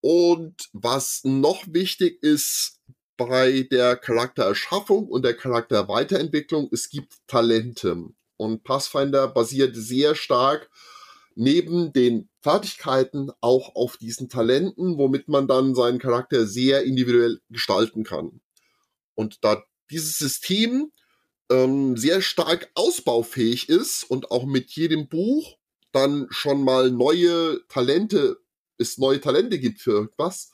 Und was noch wichtig ist bei der Charaktererschaffung und der Charakterweiterentwicklung, es gibt Talente. Und Pathfinder basiert sehr stark neben den Fertigkeiten auch auf diesen Talenten, womit man dann seinen Charakter sehr individuell gestalten kann. Und da dieses System ähm, sehr stark ausbaufähig ist und auch mit jedem Buch dann schon mal neue Talente, es neue Talente gibt für irgendwas,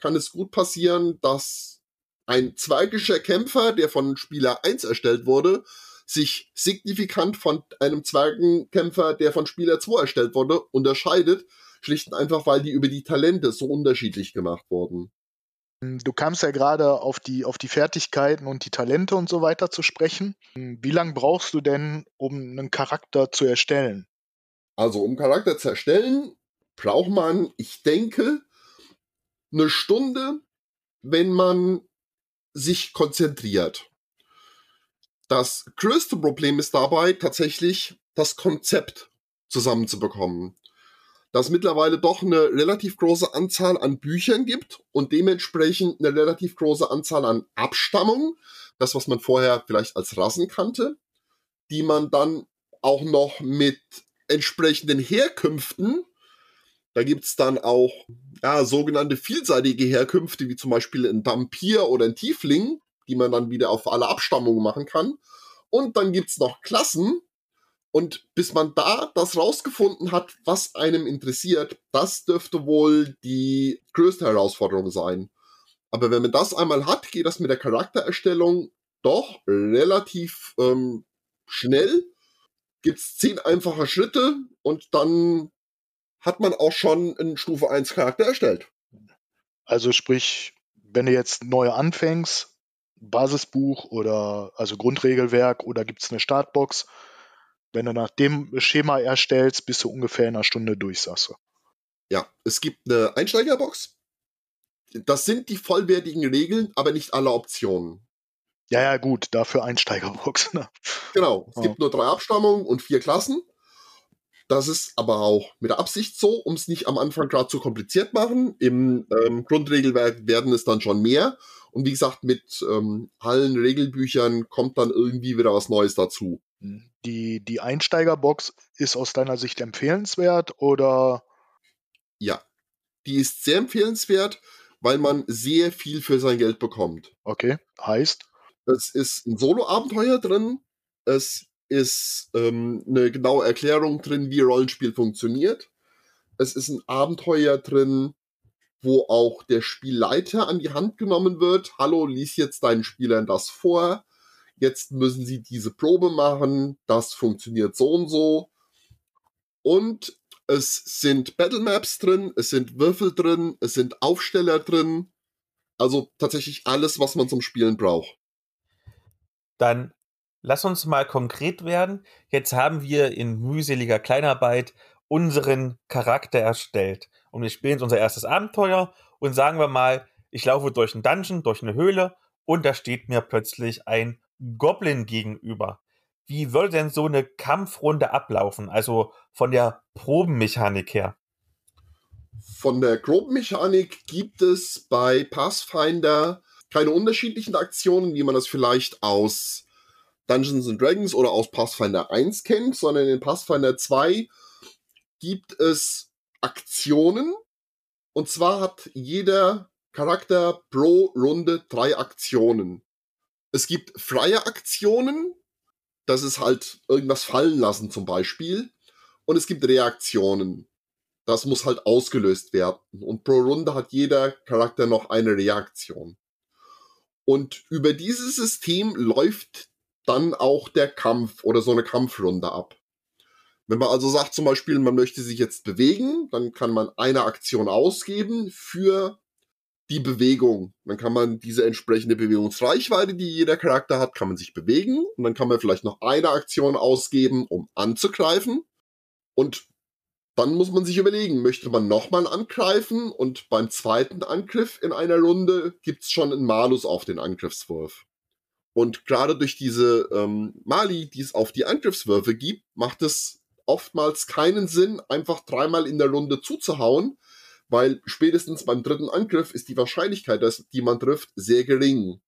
kann es gut passieren, dass ein zwergischer Kämpfer, der von Spieler 1 erstellt wurde, sich signifikant von einem Zwergenkämpfer, der von Spieler 2 erstellt wurde, unterscheidet, schlicht und einfach, weil die über die Talente so unterschiedlich gemacht wurden. Du kamst ja gerade auf die, auf die Fertigkeiten und die Talente und so weiter zu sprechen. Wie lange brauchst du denn, um einen Charakter zu erstellen? Also, um Charakter zu erstellen, braucht man, ich denke, eine Stunde, wenn man sich konzentriert. Das größte Problem ist dabei tatsächlich, das Konzept zusammenzubekommen dass mittlerweile doch eine relativ große Anzahl an Büchern gibt und dementsprechend eine relativ große Anzahl an Abstammungen, das was man vorher vielleicht als Rassen kannte, die man dann auch noch mit entsprechenden Herkünften, da gibt's dann auch ja, sogenannte vielseitige Herkünfte, wie zum Beispiel ein Vampir oder ein Tiefling, die man dann wieder auf alle Abstammungen machen kann. Und dann gibt's noch Klassen, und bis man da das rausgefunden hat, was einem interessiert, das dürfte wohl die größte Herausforderung sein. Aber wenn man das einmal hat, geht das mit der Charaktererstellung doch relativ ähm, schnell. gibt's zehn einfache Schritte und dann hat man auch schon einen Stufe 1 Charakter erstellt. Also sprich, wenn du jetzt neu anfängst, Basisbuch oder also Grundregelwerk oder gibt es eine Startbox, wenn du nach dem Schema erstellst, bist du ungefähr in einer Stunde durch, sagst du. Ja, es gibt eine Einsteigerbox. Das sind die vollwertigen Regeln, aber nicht alle Optionen. Ja, ja, gut, dafür Einsteigerbox. (laughs) Ne? Genau, es ja. gibt nur drei Abstammungen und vier Klassen. Das ist aber auch mit der Absicht so, um es nicht am Anfang gerade zu kompliziert machen. Im ähm, Grundregelwerk werden es dann schon mehr. Und wie gesagt, mit ähm, allen Regelbüchern kommt dann irgendwie wieder was Neues dazu. Die, die Einsteigerbox ist aus deiner Sicht empfehlenswert oder? Ja, die ist sehr empfehlenswert, weil man sehr viel für sein Geld bekommt. Okay, heißt? Es ist ein Solo-Abenteuer drin. Es ist ähm, eine genaue Erklärung drin, wie Rollenspiel funktioniert. Es ist ein Abenteuer drin, wo auch der Spielleiter an die Hand genommen wird. Hallo, lies jetzt deinen Spielern das vor. Jetzt müssen sie diese Probe machen. Das funktioniert so und so. Und es sind Battle Maps drin, es sind Würfel drin, es sind Aufsteller drin. Also tatsächlich alles, was man zum Spielen braucht. Dann lass uns mal konkret werden. Jetzt haben wir in mühseliger Kleinarbeit unseren Charakter erstellt. Und wir spielen unser erstes Abenteuer und sagen wir mal, ich laufe durch einen Dungeon, durch eine Höhle und da steht mir plötzlich ein Goblin gegenüber. Wie würde denn so eine Kampfrunde ablaufen? Also von der Probenmechanik her. Von der Probenmechanik gibt es bei Pathfinder keine unterschiedlichen Aktionen, wie man das vielleicht aus Dungeons and Dragons oder aus Pathfinder 1 kennt, sondern in Pathfinder 2 gibt es Aktionen. Und zwar hat jeder Charakter pro Runde drei Aktionen. Es gibt freie Aktionen, das ist halt irgendwas fallen lassen zum Beispiel. Und es gibt Reaktionen. Das muss halt ausgelöst werden. Und pro Runde hat jeder Charakter noch eine Reaktion. Und über dieses System läuft dann auch der Kampf oder so eine Kampfrunde ab. Wenn man also sagt zum Beispiel, man möchte sich jetzt bewegen, dann kann man eine Aktion ausgeben für die Bewegung. Dann kann man diese entsprechende Bewegungsreichweite, die jeder Charakter hat, kann man sich bewegen. Und dann kann man vielleicht noch eine Aktion ausgeben, um anzugreifen. Und dann muss man sich überlegen, möchte man nochmal angreifen und beim zweiten Angriff in einer Runde gibt's schon einen Malus auf den Angriffswurf. Und gerade durch diese ähm, Mali, die es auf die Angriffswürfe gibt, macht es oftmals keinen Sinn, einfach dreimal in der Runde zuzuhauen, weil spätestens beim dritten Angriff ist die Wahrscheinlichkeit, dass die man trifft, sehr gering.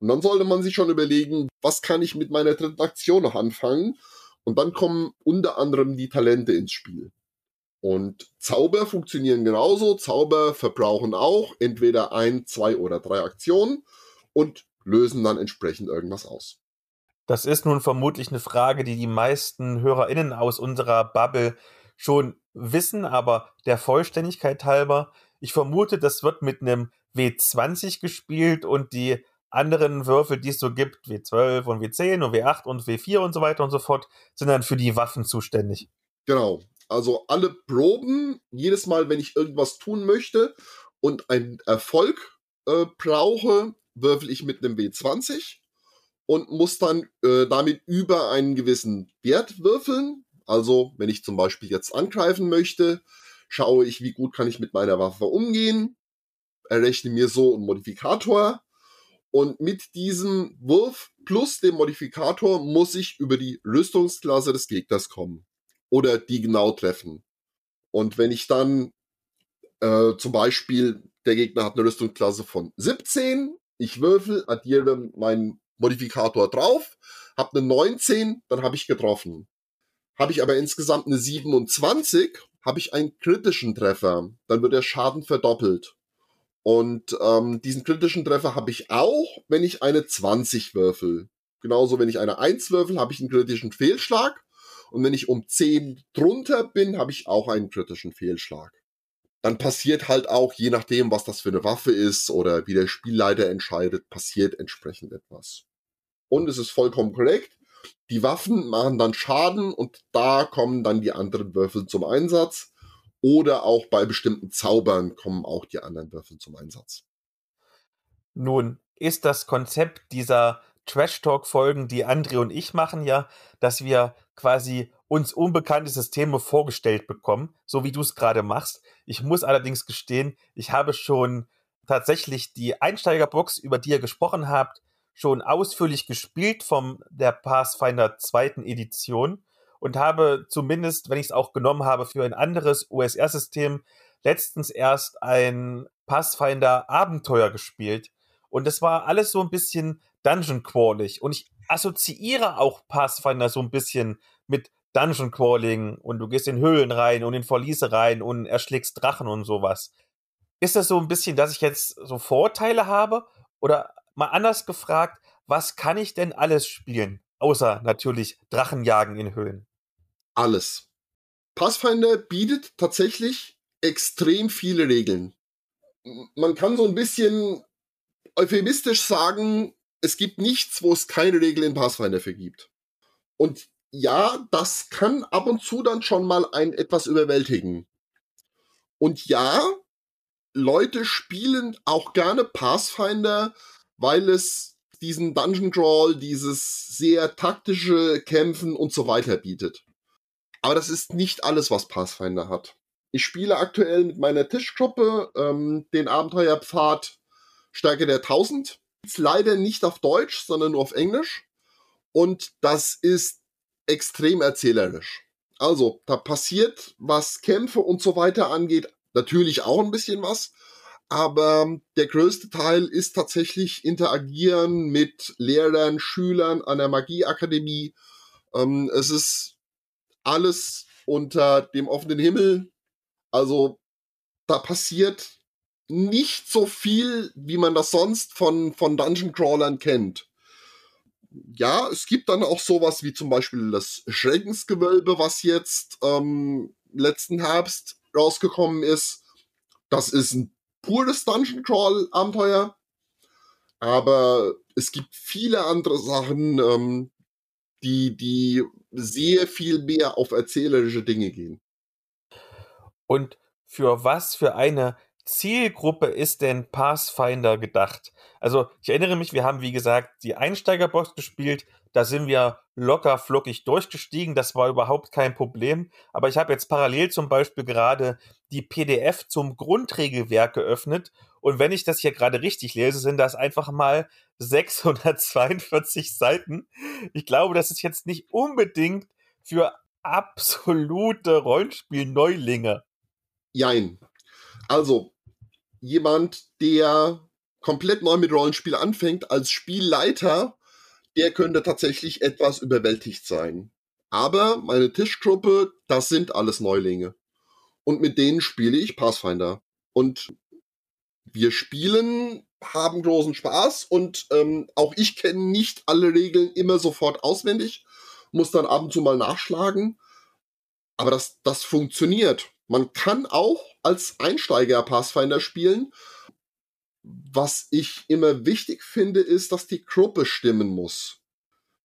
Und dann sollte man sich schon überlegen, was kann ich mit meiner dritten Aktion noch anfangen? Und dann kommen unter anderem die Talente ins Spiel. Und Zauber funktionieren genauso. Zauber verbrauchen auch entweder ein, zwei oder drei Aktionen und lösen dann entsprechend irgendwas aus. Das ist nun vermutlich eine Frage, die die meisten HörerInnen aus unserer Bubble schon wissen, aber der Vollständigkeit halber, ich vermute, das wird mit einem W20 gespielt und die anderen Würfel, die es so gibt, W12 und W10 und W8 und W4 und so weiter und so fort, sind dann für die Waffen zuständig. Genau. Also alle Proben, jedes Mal, wenn ich irgendwas tun möchte und einen Erfolg äh, brauche, würfel ich mit einem W20 und muss dann äh, damit über einen gewissen Wert würfeln. Also, wenn ich zum Beispiel jetzt angreifen möchte, schaue ich, wie gut kann ich mit meiner Waffe umgehen, errechne mir so einen Modifikator und mit diesem Wurf plus dem Modifikator muss ich über die Rüstungsklasse des Gegners kommen oder die genau treffen. Und wenn ich dann äh, zum Beispiel, der Gegner hat eine Rüstungsklasse von 17, ich würfel, addiere meinen Modifikator drauf, habe eine 19, dann habe ich getroffen. Habe ich aber insgesamt eine 27, habe ich einen kritischen Treffer. Dann wird der Schaden verdoppelt. Und ähm, diesen kritischen Treffer habe ich auch, wenn ich eine 20 würfel. Genauso, wenn ich eine 1 würfel, habe ich einen kritischen Fehlschlag. Und wenn ich um 10 drunter bin, habe ich auch einen kritischen Fehlschlag. Dann passiert halt auch, je nachdem, was das für eine Waffe ist oder wie der Spielleiter entscheidet, passiert entsprechend etwas. Und es ist vollkommen korrekt. Die Waffen machen dann Schaden und da kommen dann die anderen Würfel zum Einsatz. Oder auch bei bestimmten Zaubern kommen auch die anderen Würfel zum Einsatz. Nun ist das Konzept dieser Trash-Talk-Folgen, die André und ich machen, ja, dass wir quasi uns unbekannte Systeme vorgestellt bekommen, so wie du es gerade machst. Ich muss allerdings gestehen, ich habe schon tatsächlich die Einsteigerbox, über die ihr gesprochen habt, schon ausführlich gespielt vom der Pathfinder zweiten Edition und habe zumindest, wenn ich es auch genommen habe für ein anderes OSR-System, letztens erst ein Pathfinder Abenteuer gespielt. Und das war alles so ein bisschen Dungeon Crawlig. Und ich assoziiere auch Pathfinder so ein bisschen mit Dungeon Crawling und du gehst in Höhlen rein und in Verliese rein und erschlägst Drachen und sowas. Ist das so ein bisschen, dass ich jetzt so Vorteile habe? Oder mal anders gefragt, was kann ich denn alles spielen? Außer natürlich Drachenjagen in Höhlen. Alles. Pathfinder bietet tatsächlich extrem viele Regeln. Man kann so ein bisschen euphemistisch sagen, es gibt nichts, wo es keine Regel in Pathfinder für gibt. Und ja, das kann ab und zu dann schon mal ein etwas überwältigen. Und ja, Leute spielen auch gerne Pathfinder, weil es diesen Dungeon Crawl, dieses sehr taktische Kämpfen und so weiter bietet. Aber das ist nicht alles, was Pathfinder hat. Ich spiele aktuell mit meiner Tischgruppe ähm, den Abenteuerpfad Stärke der 1000. Ist leider nicht auf Deutsch, sondern nur auf Englisch. Und das ist extrem erzählerisch. Also, da passiert, was Kämpfe und so weiter angeht, natürlich auch ein bisschen was. Aber der größte Teil ist tatsächlich interagieren mit Lehrern, Schülern an der Magieakademie. Ähm, es ist alles unter dem offenen Himmel. Also da passiert nicht so viel, wie man das sonst von, von Dungeon Crawlern kennt. Ja, es gibt dann auch sowas wie zum Beispiel das Schreckensgewölbe, was jetzt ähm, letzten Herbst rausgekommen ist. Das ist ein pures Dungeon Crawl Abenteuer. Aber es gibt viele andere Sachen, ähm, die, die sehr viel mehr auf erzählerische Dinge gehen. Und für was für eine Zielgruppe ist denn Pathfinder gedacht? Also, ich erinnere mich, wir haben, wie gesagt, die Einsteigerbox gespielt. Da sind wir locker flockig durchgestiegen. Das war überhaupt kein Problem. Aber ich habe jetzt parallel zum Beispiel gerade die PDF zum Grundregelwerk geöffnet. Und wenn ich das hier gerade richtig lese, sind das einfach mal (laughs) 642 Seiten. Ich glaube, das ist jetzt nicht unbedingt für absolute Rollenspiel-Neulinge. Jein. Also, jemand, der komplett neu mit Rollenspiel anfängt, als Spielleiter, der könnte tatsächlich etwas überwältigt sein. Aber meine Tischgruppe, das sind alles Neulinge. Und mit denen spiele ich Pathfinder. Und wir spielen, haben großen Spaß und ähm, auch ich kenne nicht alle Regeln immer sofort auswendig, muss dann ab und zu mal nachschlagen. Aber das, das funktioniert. Man kann auch als Einsteiger Pathfinder spielen. Was ich immer wichtig finde, ist, dass die Gruppe stimmen muss.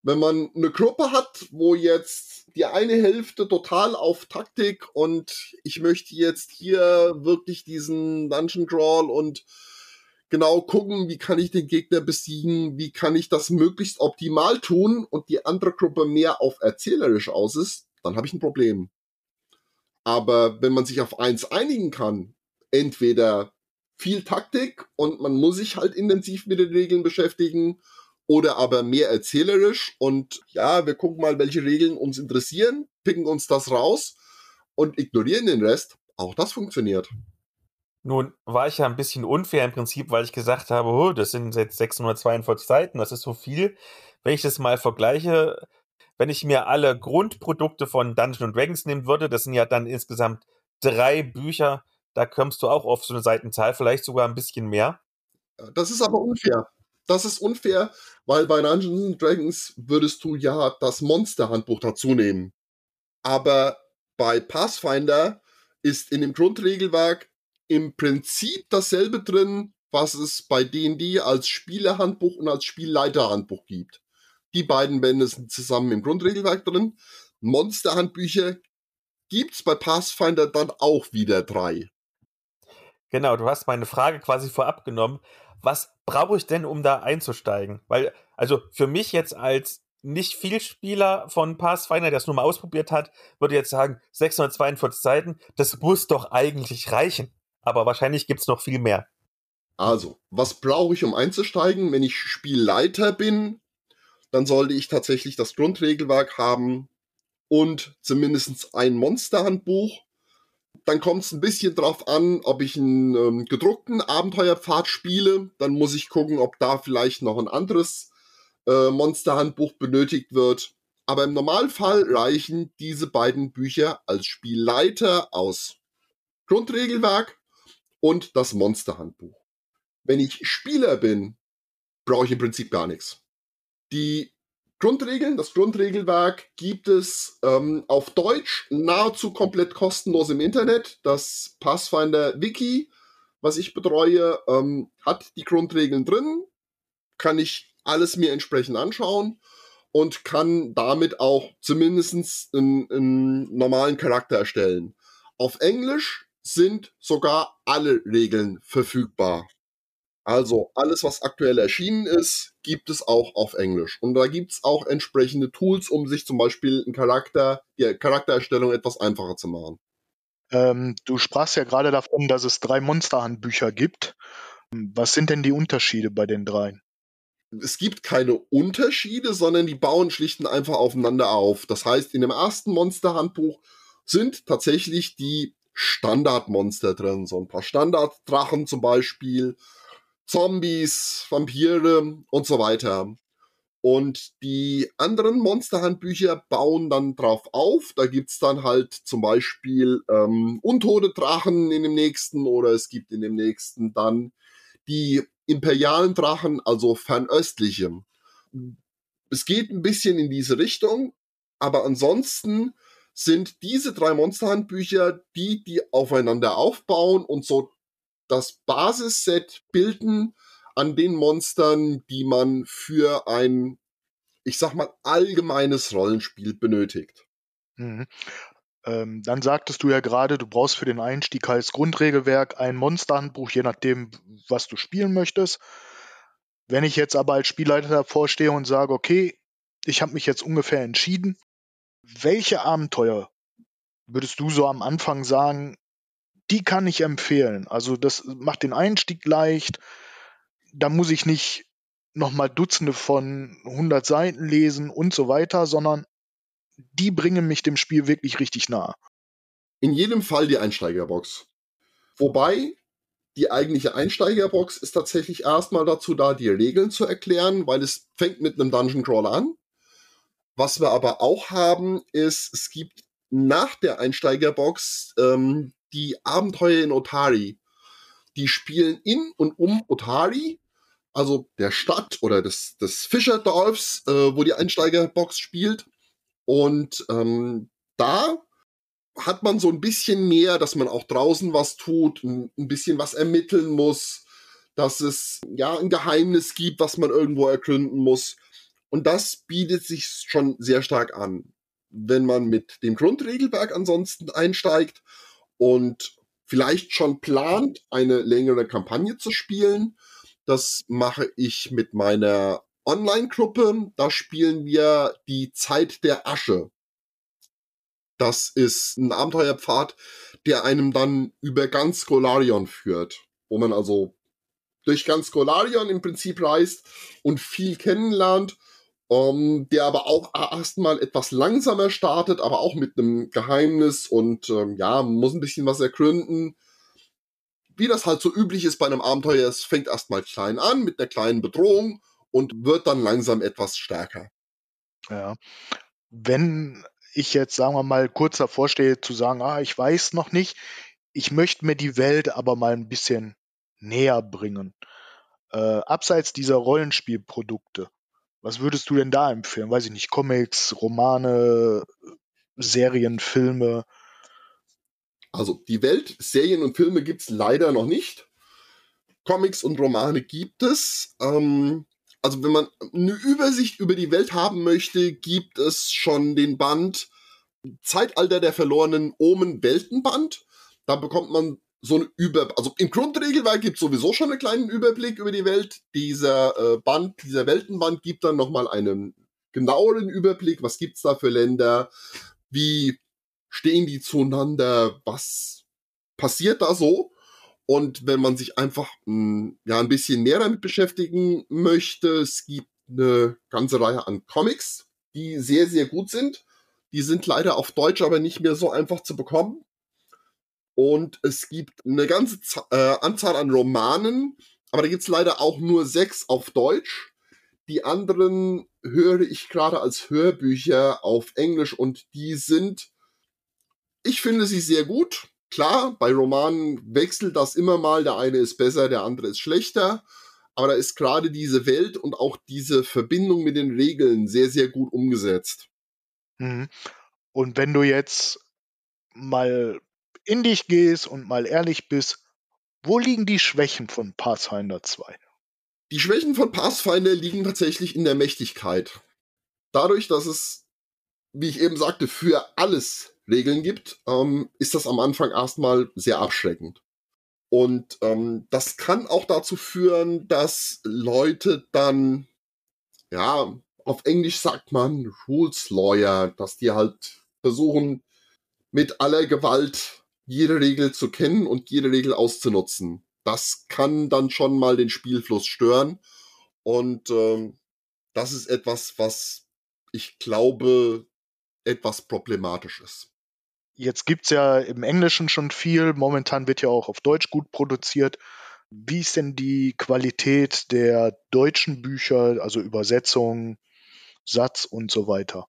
Wenn man eine Gruppe hat, wo jetzt die eine Hälfte total auf Taktik und ich möchte jetzt hier wirklich diesen Dungeon Crawl und genau gucken, wie kann ich den Gegner besiegen, wie kann ich das möglichst optimal tun und die andere Gruppe mehr auf erzählerisch aus ist, dann habe ich ein Problem. Aber wenn man sich auf eins einigen kann, entweder viel Taktik und man muss sich halt intensiv mit den Regeln beschäftigen oder aber mehr erzählerisch und ja, wir gucken mal, welche Regeln uns interessieren, picken uns das raus und ignorieren den Rest. Auch das funktioniert. Nun war ich ja ein bisschen unfair im Prinzip, weil ich gesagt habe, oh, das sind jetzt 642 Seiten, das ist so viel. Wenn ich das mal vergleiche, wenn ich mir alle Grundprodukte von Dungeons Dragons nehmen würde, das sind ja dann insgesamt drei Bücher, da kommst du auch auf so eine Seitenzahl, vielleicht sogar ein bisschen mehr. Das ist aber unfair. Das ist unfair, weil bei Dungeons Dragons würdest du ja das Monster-Handbuch dazu nehmen. Aber bei Pathfinder ist in dem Grundregelwerk im Prinzip dasselbe drin, was es bei D&D als Spielerhandbuch und als Spielleiterhandbuch gibt. Die beiden Bände sind zusammen im Grundregelwerk drin. Monsterhandbücher gibt's bei Pathfinder dann auch wieder drei. Genau, du hast meine Frage quasi vorab genommen. Was brauche ich denn, um da einzusteigen? Weil, also für mich jetzt als nicht viel Spieler von Pathfinder, der es nur mal ausprobiert hat, würde jetzt sagen, 642 Seiten, das muss doch eigentlich reichen. Aber wahrscheinlich gibt's noch viel mehr. Also, was brauche ich, um einzusteigen? Wenn ich Spielleiter bin, dann sollte ich tatsächlich das Grundregelwerk haben und zumindest ein Monsterhandbuch. Dann kommt es ein bisschen drauf an, ob ich einen ähm, gedruckten Abenteuerpfad spiele. Dann muss ich gucken, ob da vielleicht noch ein anderes äh, Monsterhandbuch benötigt wird. Aber im Normalfall reichen diese beiden Bücher als Spielleiter aus Grundregelwerk und das Monsterhandbuch. Wenn ich Spieler bin, brauche ich im Prinzip gar nichts. Die Grundregeln, das Grundregelwerk gibt es ähm, auf Deutsch nahezu komplett kostenlos im Internet. Das Pathfinder Wiki, was ich betreue, ähm, hat die Grundregeln drin. Kann ich alles mir entsprechend anschauen und kann damit auch zumindest einen, einen normalen Charakter erstellen. Auf Englisch sind sogar alle Regeln verfügbar. Also alles, was aktuell erschienen ist, gibt es auch auf Englisch. Und da gibt es auch entsprechende Tools, um sich zum Beispiel einen Charakter, die Charaktererstellung etwas einfacher zu machen. Ähm, du sprachst ja gerade davon, dass es drei Monsterhandbücher gibt. Was sind denn die Unterschiede bei den dreien? Es gibt keine Unterschiede, sondern die bauen schlicht und einfach aufeinander auf. Das heißt, in dem ersten Monsterhandbuch sind tatsächlich die Standardmonster drin. So ein paar Standarddrachen zum Beispiel Zombies, Vampire und so weiter. Und die anderen Monsterhandbücher bauen dann drauf auf. Da gibt's dann halt zum Beispiel ähm, untote Drachen in dem nächsten oder es gibt in dem nächsten dann die imperialen Drachen, also fernöstliche. Es geht ein bisschen in diese Richtung, aber ansonsten sind diese drei Monsterhandbücher die, die aufeinander aufbauen und so das Basisset bilden an den Monstern, die man für ein, ich sag mal, allgemeines Rollenspiel benötigt. Mhm. Ähm, dann sagtest du ja gerade, du brauchst für den Einstieg als Grundregelwerk ein Monsterhandbuch, je nachdem, was du spielen möchtest. Wenn ich jetzt aber als Spielleiter davor stehe und sage, okay, ich habe mich jetzt ungefähr entschieden, welche Abenteuer würdest du so am Anfang sagen, die kann ich empfehlen. Also das macht den Einstieg leicht. Da muss ich nicht nochmal Dutzende von 100 Seiten lesen und so weiter, sondern die bringen mich dem Spiel wirklich richtig nah. In jedem Fall die Einsteigerbox. Wobei die eigentliche Einsteigerbox ist tatsächlich erstmal dazu da, die Regeln zu erklären, weil es fängt mit einem Dungeon Crawler an. Was wir aber auch haben, ist, es gibt nach der Einsteigerbox ähm, die Abenteuer in Otari. Die spielen in und um Otari, also der Stadt oder des, des Fischerdorfs, äh, wo die Einsteigerbox spielt. Und ähm, da hat man so ein bisschen mehr, dass man auch draußen was tut, ein, ein bisschen was ermitteln muss, dass es ja ein Geheimnis gibt, was man irgendwo ergründen muss. Und das bietet sich schon sehr stark an. Wenn man mit dem Grundregelwerk ansonsten einsteigt und vielleicht schon plant, eine längere Kampagne zu spielen. Das mache ich mit meiner Online-Gruppe. Da spielen wir die Zeit der Asche. Das ist ein Abenteuerpfad, der einem dann über ganz Golarion führt, wo man also durch ganz Golarion im Prinzip reist und viel kennenlernt ähm, der aber auch erstmal etwas langsamer startet, aber auch mit einem Geheimnis und ähm, ja, muss ein bisschen was ergründen. Wie das halt so üblich ist bei einem Abenteuer, es fängt erstmal klein an mit einer kleinen Bedrohung und wird dann langsam etwas stärker. Ja. Wenn ich jetzt, sagen wir mal, kurz davor stehe zu sagen, ah, ich weiß noch nicht, ich möchte mir die Welt aber mal ein bisschen näher bringen. Äh, abseits dieser Rollenspielprodukte, was würdest du denn da empfehlen? Weiß ich nicht, Comics, Romane, Serien, Filme? Also die Welt, Serien und Filme gibt es leider noch nicht. Comics und Romane gibt es. Ähm, also wenn man eine Übersicht über die Welt haben möchte, gibt es schon den Band Zeitalter der verlorenen Omen Weltenband. Da bekommt man so eine Über, also im Grundregelwerk gibt es sowieso schon einen kleinen Überblick über die Welt. Dieser äh, Band, dieser Weltenband gibt dann nochmal einen genaueren Überblick. Was gibt's da für Länder? Wie stehen die zueinander? Was passiert da so? Und wenn man sich einfach mh, hm, ja ein bisschen mehr damit beschäftigen möchte, es gibt eine ganze Reihe an Comics, die sehr, sehr gut sind. Die sind leider auf Deutsch aber nicht mehr so einfach zu bekommen. Und es gibt eine ganze Z äh, Anzahl an Romanen, aber da gibt's leider auch nur sechs auf Deutsch. Die anderen höre ich gerade als Hörbücher auf Englisch und die sind, ich finde sie sehr gut. Klar, bei Romanen wechselt das immer mal. Der eine ist besser, der andere ist schlechter. Aber da ist gerade diese Welt und auch diese Verbindung mit den Regeln sehr, sehr gut umgesetzt. Mhm. Und wenn du jetzt mal in dich gehst und mal ehrlich bist, wo liegen die Schwächen von Pathfinder 2? Die Schwächen von Pathfinder liegen tatsächlich in der Mächtigkeit. Dadurch, dass es, wie ich eben sagte, für alles Regeln gibt, ähm, ist das am Anfang erstmal sehr abschreckend. Und ähm, das kann auch dazu führen, dass Leute dann, ja, auf Englisch sagt man Rules Lawyer, dass die halt versuchen, mit aller Gewalt jede Regel zu kennen und jede Regel auszunutzen. Das kann dann schon mal den Spielfluss stören. Und ähm, das ist etwas, was ich glaube, etwas problematisch ist. Jetzt gibt's ja im Englischen schon viel, momentan wird ja auch auf Deutsch gut produziert. Wie ist denn die Qualität der deutschen Bücher, also Übersetzung, Satz und so weiter?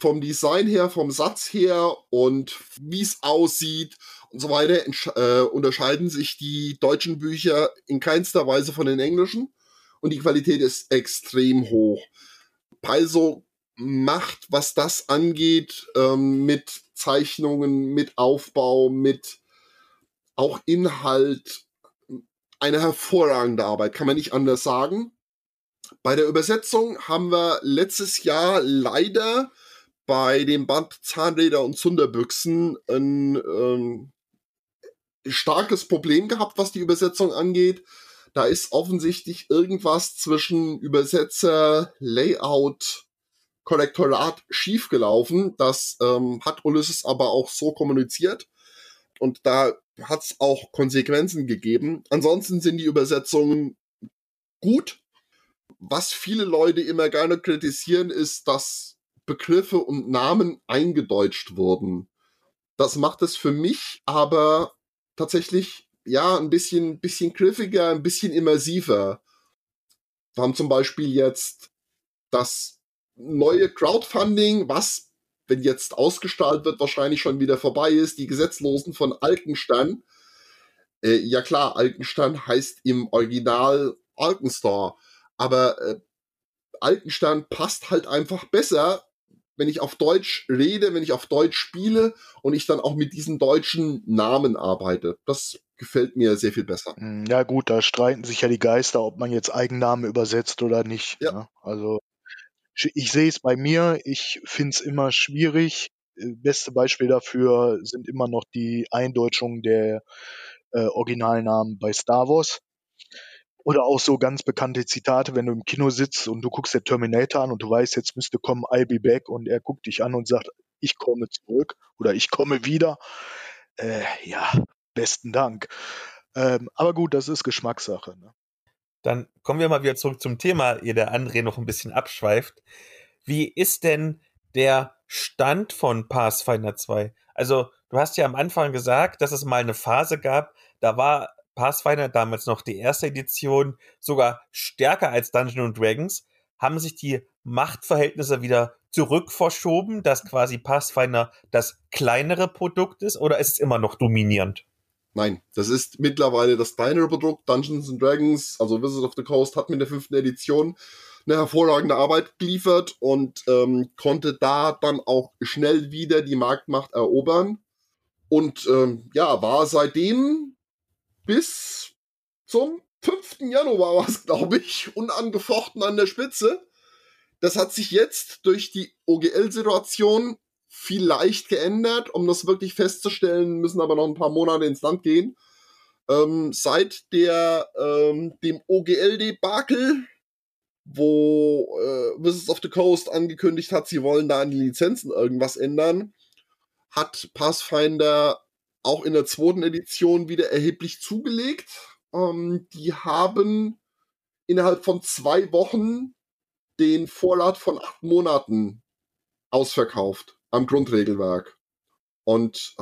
Vom Design her, vom Satz her und wie es aussieht und so weiter äh, unterscheiden sich die deutschen Bücher in keinster Weise von den englischen und die Qualität ist extrem hoch. Paizo macht, was das angeht, ähm, mit Zeichnungen, mit Aufbau, mit auch Inhalt eine hervorragende Arbeit, kann man nicht anders sagen. Bei der Übersetzung haben wir letztes Jahr leider bei dem Band Zahnräder und Zunderbüchsen ein ähm, starkes Problem gehabt, was die Übersetzung angeht. Da ist offensichtlich irgendwas zwischen Übersetzer, Layout, Korrektorat schiefgelaufen. Das ähm, hat Ulysses aber auch so kommuniziert. Und da hat es auch Konsequenzen gegeben. Ansonsten sind die Übersetzungen gut. Was viele Leute immer gerne kritisieren, ist, dass Begriffe und Namen eingedeutscht wurden. Das macht es für mich aber tatsächlich ja ein bisschen, bisschen griffiger, ein bisschen immersiver. Wir haben zum Beispiel jetzt das neue Crowdfunding, was, wenn jetzt ausgestrahlt wird, wahrscheinlich schon wieder vorbei ist, die Gesetzlosen von Alkenstein. Äh, ja klar, Alkenstein heißt im Original Alkenstar, aber äh, Alkenstein passt halt einfach besser wenn ich auf Deutsch rede, wenn ich auf Deutsch spiele und ich dann auch mit diesen deutschen Namen arbeite. Das gefällt mir sehr viel besser. Hm, ja gut, da streiten sich ja die Geister, ob man jetzt Eigennamen übersetzt oder nicht. Ja. Ne? Also ich sehe es bei mir, ich finde es immer schwierig. Äh, beste Beispiel dafür sind immer noch die Eindeutschungen der äh, Originalnamen bei Star Wars. Oder auch so ganz bekannte Zitate, wenn du im Kino sitzt und du guckst der Terminator an und du weißt, jetzt müsste kommen, I'll be back und er guckt dich an und sagt, ich komme zurück oder ich komme wieder. Äh, ja, besten Dank. Ähm, aber gut, das ist Geschmackssache. Ne? Dann kommen wir mal wieder zurück zum Thema, ihr der André noch ein bisschen abschweift. Wie ist denn der Stand von Pathfinder 2? Also, du hast ja am Anfang gesagt, dass es mal eine Phase gab, da war Pathfinder, damals noch die erste Edition, sogar stärker als Dungeons Dragons, haben sich die Machtverhältnisse wieder zurückverschoben, dass quasi Pathfinder das kleinere Produkt ist, oder ist es immer noch dominierend? Nein, das ist mittlerweile das kleinere Produkt. Dungeons Dragons, also Wizards of the Coast, hat mit der fünften Edition eine hervorragende Arbeit geliefert und ähm, konnte da dann auch schnell wieder die Marktmacht erobern. Und ähm, ja, war seitdem bis zum 5. Januar war es, (laughs) glaube ich, unangefochten an der Spitze. Das hat sich jetzt durch die OGL-Situation vielleicht geändert. Um das wirklich festzustellen, müssen aber noch ein paar Monate ins Land gehen. Ähm, seit der, ähm, dem OGL-Debakel, wo äh, Wizards of the Coast angekündigt hat, sie wollen da an die Lizenzen irgendwas ändern, hat Pathfinder auch in der zweiten Edition wieder erheblich zugelegt. Ähm, die haben innerhalb von zwei Wochen den Vorrat von acht Monaten ausverkauft am Grundregelwerk. Und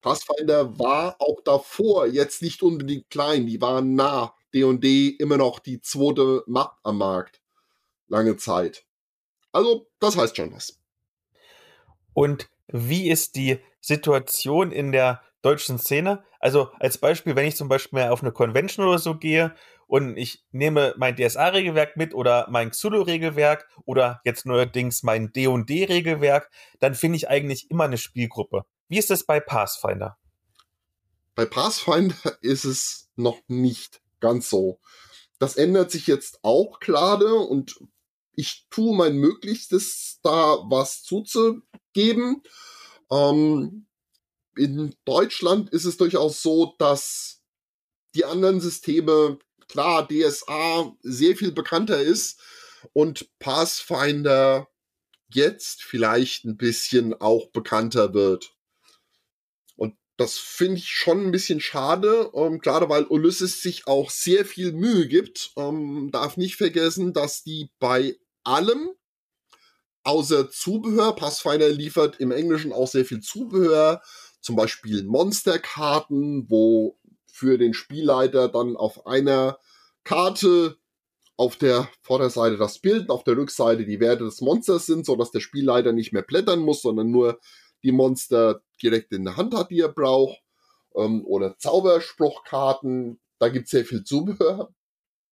Pathfinder war auch davor jetzt nicht unbedingt klein. Die waren nah D&D immer noch die zweite Macht am Markt. Lange Zeit. Also, das heißt schon was. Und wie ist die Situation in der deutschen Szene? Also als Beispiel, wenn ich zum Beispiel auf eine Convention oder so gehe und ich nehme mein DSA-Regelwerk mit oder mein Xulu-Regelwerk oder jetzt neuerdings mein D&D-Regelwerk, dann finde ich eigentlich immer eine Spielgruppe. Wie ist das bei Pathfinder? Bei Pathfinder (laughs) ist es noch nicht ganz so. Das ändert sich jetzt auch gerade und ich tue mein Möglichstes, da was zuzugeben. Ähm, in Deutschland ist es durchaus so, dass die anderen Systeme, klar, DSA sehr viel bekannter ist und Pathfinder jetzt vielleicht ein bisschen auch bekannter wird. Und das finde ich schon ein bisschen schade, ähm, gerade weil Ulysses sich auch sehr viel Mühe gibt. Ähm, darf nicht vergessen, dass die bei allem, außer Zubehör, Pathfinder liefert im Englischen auch sehr viel Zubehör, zum Beispiel Monsterkarten, wo für den Spielleiter dann auf einer Karte auf der Vorderseite das Bild, auf der Rückseite die Werte des Monsters sind, so dass der Spielleiter nicht mehr blättern muss, sondern nur die Monster direkt in der Hand hat, die er braucht. Ähm, oder Zauberspruchkarten, da gibt es sehr viel Zubehör.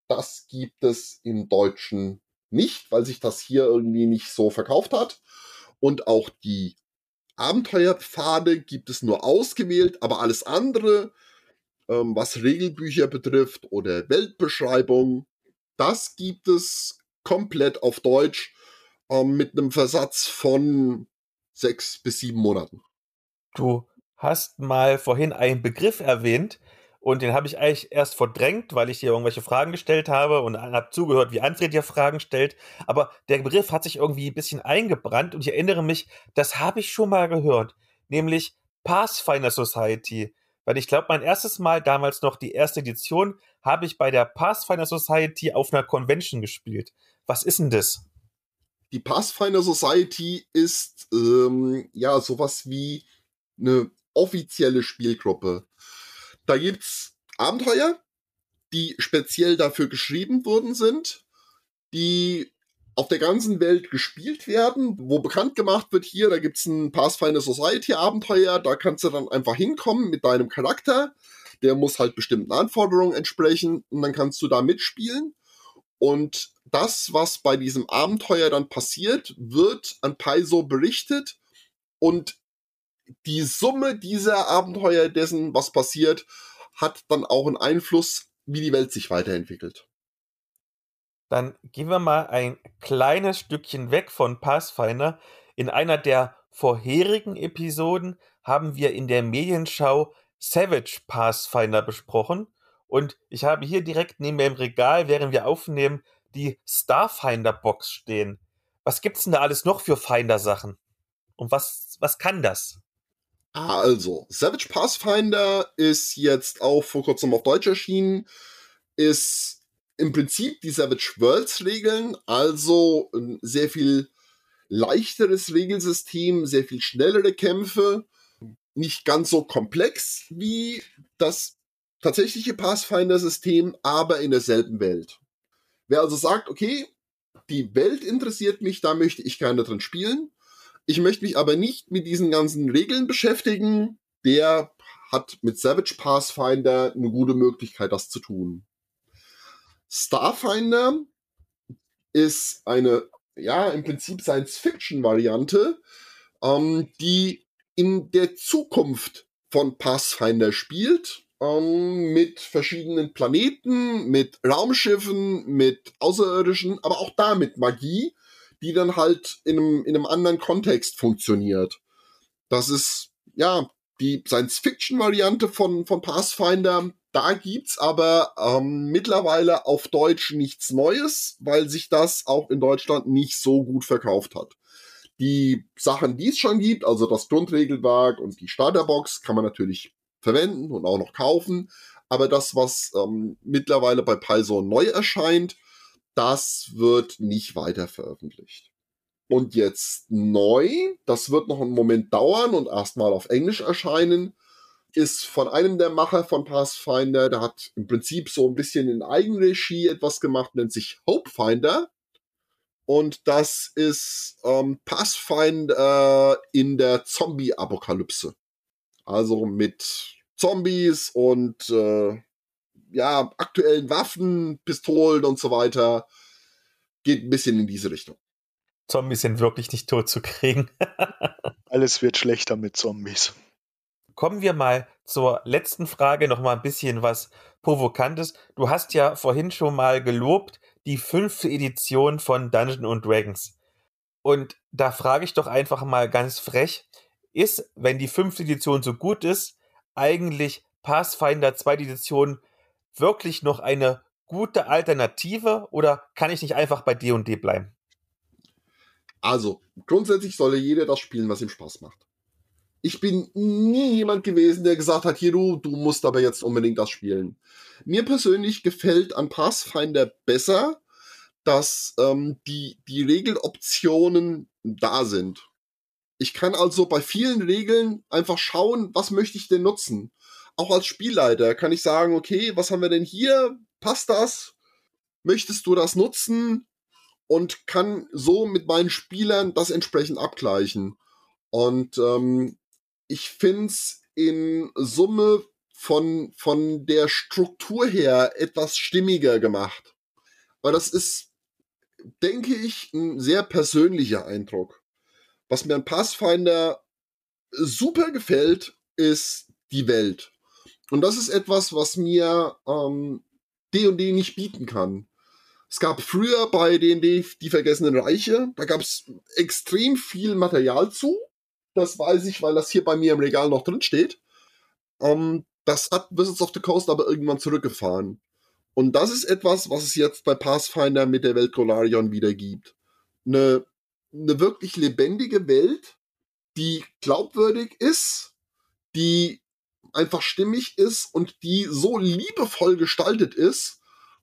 Das gibt es im Deutschen nicht, weil sich das hier irgendwie nicht so verkauft hat. Und auch die Abenteuerpfade gibt es nur ausgewählt, aber alles andere, ähm, was Regelbücher betrifft oder Weltbeschreibung, das gibt es komplett auf Deutsch ähm, mit einem Versatz von sechs bis sieben Monaten. Du hast mal vorhin einen Begriff erwähnt, und den habe ich eigentlich erst verdrängt, weil ich hier irgendwelche Fragen gestellt habe und habe zugehört, wie André dir Fragen stellt. Aber der Begriff hat sich irgendwie ein bisschen eingebrannt und ich erinnere mich, das habe ich schon mal gehört, nämlich Pathfinder Society. Weil ich glaube, mein erstes Mal, damals noch die erste Edition, habe ich bei der Pathfinder Society auf einer Convention gespielt. Was ist denn das? Die Pathfinder Society ist ähm, ja sowas wie eine offizielle Spielgruppe. Da gibt's Abenteuer, die speziell dafür geschrieben worden sind, die auf der ganzen Welt gespielt werden, wo bekannt gemacht wird, hier, da gibt's ein Pathfinder Society Abenteuer, da kannst du dann einfach hinkommen mit deinem Charakter, der muss halt bestimmten Anforderungen entsprechen und dann kannst du da mitspielen. Und das, was bei diesem Abenteuer dann passiert, wird an Paizo berichtet und die Summe dieser Abenteuer dessen, was passiert, hat dann auch einen Einfluss, wie die Welt sich weiterentwickelt. Dann gehen wir mal ein kleines Stückchen weg von Pathfinder. In einer der vorherigen Episoden haben wir in der Medienschau Savage Pathfinder besprochen. Und ich habe hier direkt neben mir im Regal, während wir aufnehmen, die Starfinder Box stehen. Was gibt's denn da alles noch für Finder-Sachen? Und was, was kann das? Also, Savage Pathfinder ist jetzt auch vor kurzem auf Deutsch erschienen, ist im Prinzip die Savage Worlds Regeln, also ein sehr viel leichteres Regelsystem, sehr viel schnellere Kämpfe, nicht ganz so komplex wie das tatsächliche Pathfinder-System, aber in derselben Welt. Wer also sagt, okay, die Welt interessiert mich, da möchte ich gerne drin spielen, ich möchte mich aber nicht mit diesen ganzen Regeln beschäftigen. Der hat mit Savage Pathfinder eine gute Möglichkeit, das zu tun. Starfinder ist eine, ja, im Prinzip Science-Fiction-Variante, ähm, die in der Zukunft von Pathfinder spielt. ähm, mit verschiedenen Planeten, mit Raumschiffen, mit Außerirdischen, aber auch da mit Magie, die dann halt in einem, in einem anderen Kontext funktioniert. Das ist, ja, die Science-Fiction-Variante von, von Pathfinder. Da gibt's aber ähm, mittlerweile auf Deutsch nichts Neues, weil sich das auch in Deutschland nicht so gut verkauft hat. Die Sachen, die es schon gibt, also das Grundregelwerk und die Starterbox, kann man natürlich verwenden und auch noch kaufen. Aber das, was ähm, mittlerweile bei Python neu erscheint, das wird nicht weiter veröffentlicht. Und jetzt neu, das wird noch einen Moment dauern und erstmal auf Englisch erscheinen, ist von einem der Macher von Pathfinder, der hat im Prinzip so ein bisschen in Eigenregie etwas gemacht, nennt sich Hopefinder. Und das ist ähm, Pathfinder in der Zombie-Apokalypse. Also mit Zombies und äh, ja, aktuellen Waffen, Pistolen und so weiter. Geht ein bisschen in diese Richtung. Zombies sind wirklich nicht tot zu kriegen. (laughs) Alles wird schlechter mit Zombies. Kommen wir mal zur letzten Frage, noch mal ein bisschen was Provokantes. Du hast ja vorhin schon mal gelobt, die fünfte Edition von Dungeons Dragons. Und da frage ich doch einfach mal ganz frech, ist, wenn die fünfte Edition so gut ist, eigentlich Pathfinder zweite Edition wirklich noch eine gute Alternative oder kann ich nicht einfach bei D&D bleiben? Also, grundsätzlich solle jeder das spielen, was ihm Spaß macht. Ich bin nie jemand gewesen, der gesagt hat, hier du, du musst aber jetzt unbedingt das spielen. Mir persönlich gefällt an Pathfinder besser, dass ähm, die, die Regeloptionen da sind. Ich kann also bei vielen Regeln einfach schauen, was möchte ich denn nutzen. Auch als Spielleiter kann ich sagen, okay, was haben wir denn hier? Passt das? Möchtest du das nutzen? Und kann so mit meinen Spielern das entsprechend abgleichen. Und ähm, ich find's in Summe von, von der Struktur her etwas stimmiger gemacht. Weil das ist, denke ich, ein sehr persönlicher Eindruck. Was mir an Pathfinder super gefällt, ist die Welt. Und das ist etwas, was mir ähm, D&D nicht bieten kann. Es gab früher bei D&D die Vergessenen Reiche, da gab es extrem viel Material zu. Das weiß ich, weil das hier bei mir im Regal noch drin steht. Ähm, das hat Wizards of the Coast aber irgendwann zurückgefahren. Und das ist etwas, was es jetzt bei Pathfinder mit der Welt Golarion wieder gibt. Eine eine wirklich lebendige Welt, die glaubwürdig ist, die einfach stimmig ist und die so liebevoll gestaltet ist,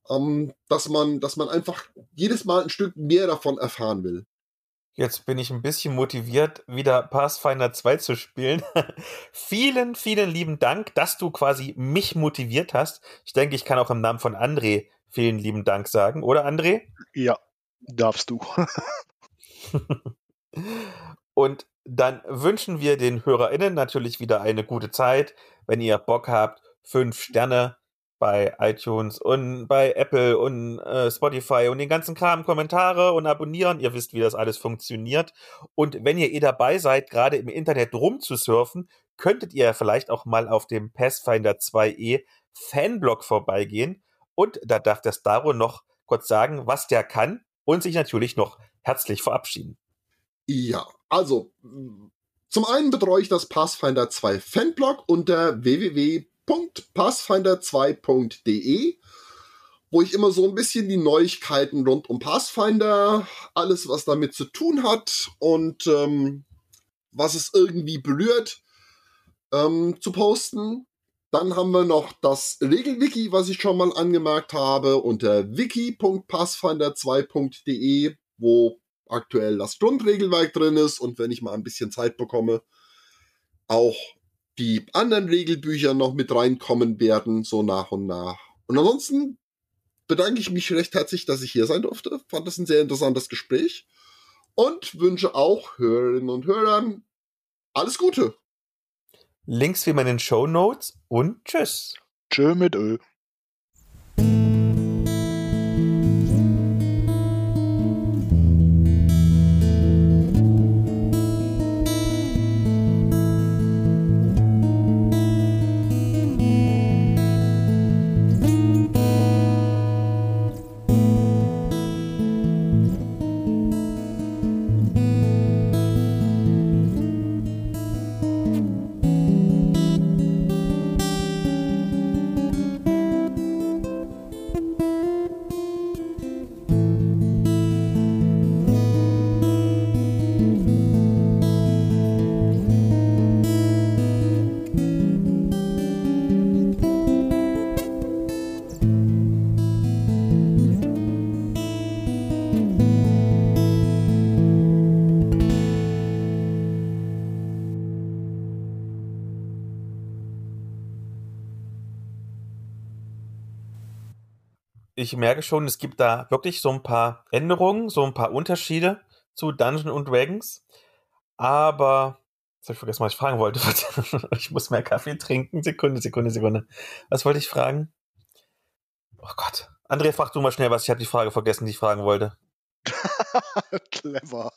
ähm, dass man, dass man einfach jedes Mal ein Stück mehr davon erfahren will. Jetzt bin ich ein bisschen motiviert, wieder Pathfinder 2 zu spielen. (laughs) vielen, vielen lieben Dank, dass du quasi mich motiviert hast. Ich denke, ich kann auch im Namen von André vielen lieben Dank sagen, oder André? Ja, darfst du. (laughs) Und dann wünschen wir den HörerInnen natürlich wieder eine gute Zeit. Wenn ihr Bock habt, fünf Sterne bei iTunes und bei Apple und äh, Spotify und den ganzen Kram, Kommentare und abonnieren. Ihr wisst, wie das alles funktioniert. Und wenn ihr eh dabei seid, gerade im Internet rumzusurfen, könntet ihr vielleicht auch mal auf dem Pathfinder 2e Fanblog vorbeigehen. Und da darf der Staro noch kurz sagen, was der kann und sich natürlich noch herzlich verabschieden. Ja, also zum einen betreue ich das Pathfinder 2 Fanblog unter www.pathfinder2.de, wo ich immer so ein bisschen die Neuigkeiten rund um Pathfinder, alles was damit zu tun hat und ähm, was es irgendwie berührt, ähm, zu posten. Dann haben wir noch das Regelwiki, was ich schon mal angemerkt habe, unter wiki.pathfinder2.de, wo aktuell das Grundregelwerk drin ist und wenn ich mal ein bisschen Zeit bekomme, auch die anderen Regelbücher noch mit reinkommen werden, so nach und nach. Und ansonsten bedanke ich mich recht herzlich, dass ich hier sein durfte. Fand das ein sehr interessantes Gespräch und wünsche auch Hörerinnen und Hörern alles Gute. Links wie in den Show Notes und tschüss. Tschö mit Ö. ich merke schon, es gibt da wirklich so ein paar Änderungen, so ein paar Unterschiede zu Dungeon und Dragons. Aber Jetzt habe ich vergessen, was ich fragen wollte. (laughs) ich muss mehr Kaffee trinken. Sekunde, Sekunde, Sekunde. Was wollte ich fragen? Oh Gott. André, frag du mal schnell was. Ich habe die Frage vergessen, die ich fragen wollte. (laughs) Clever.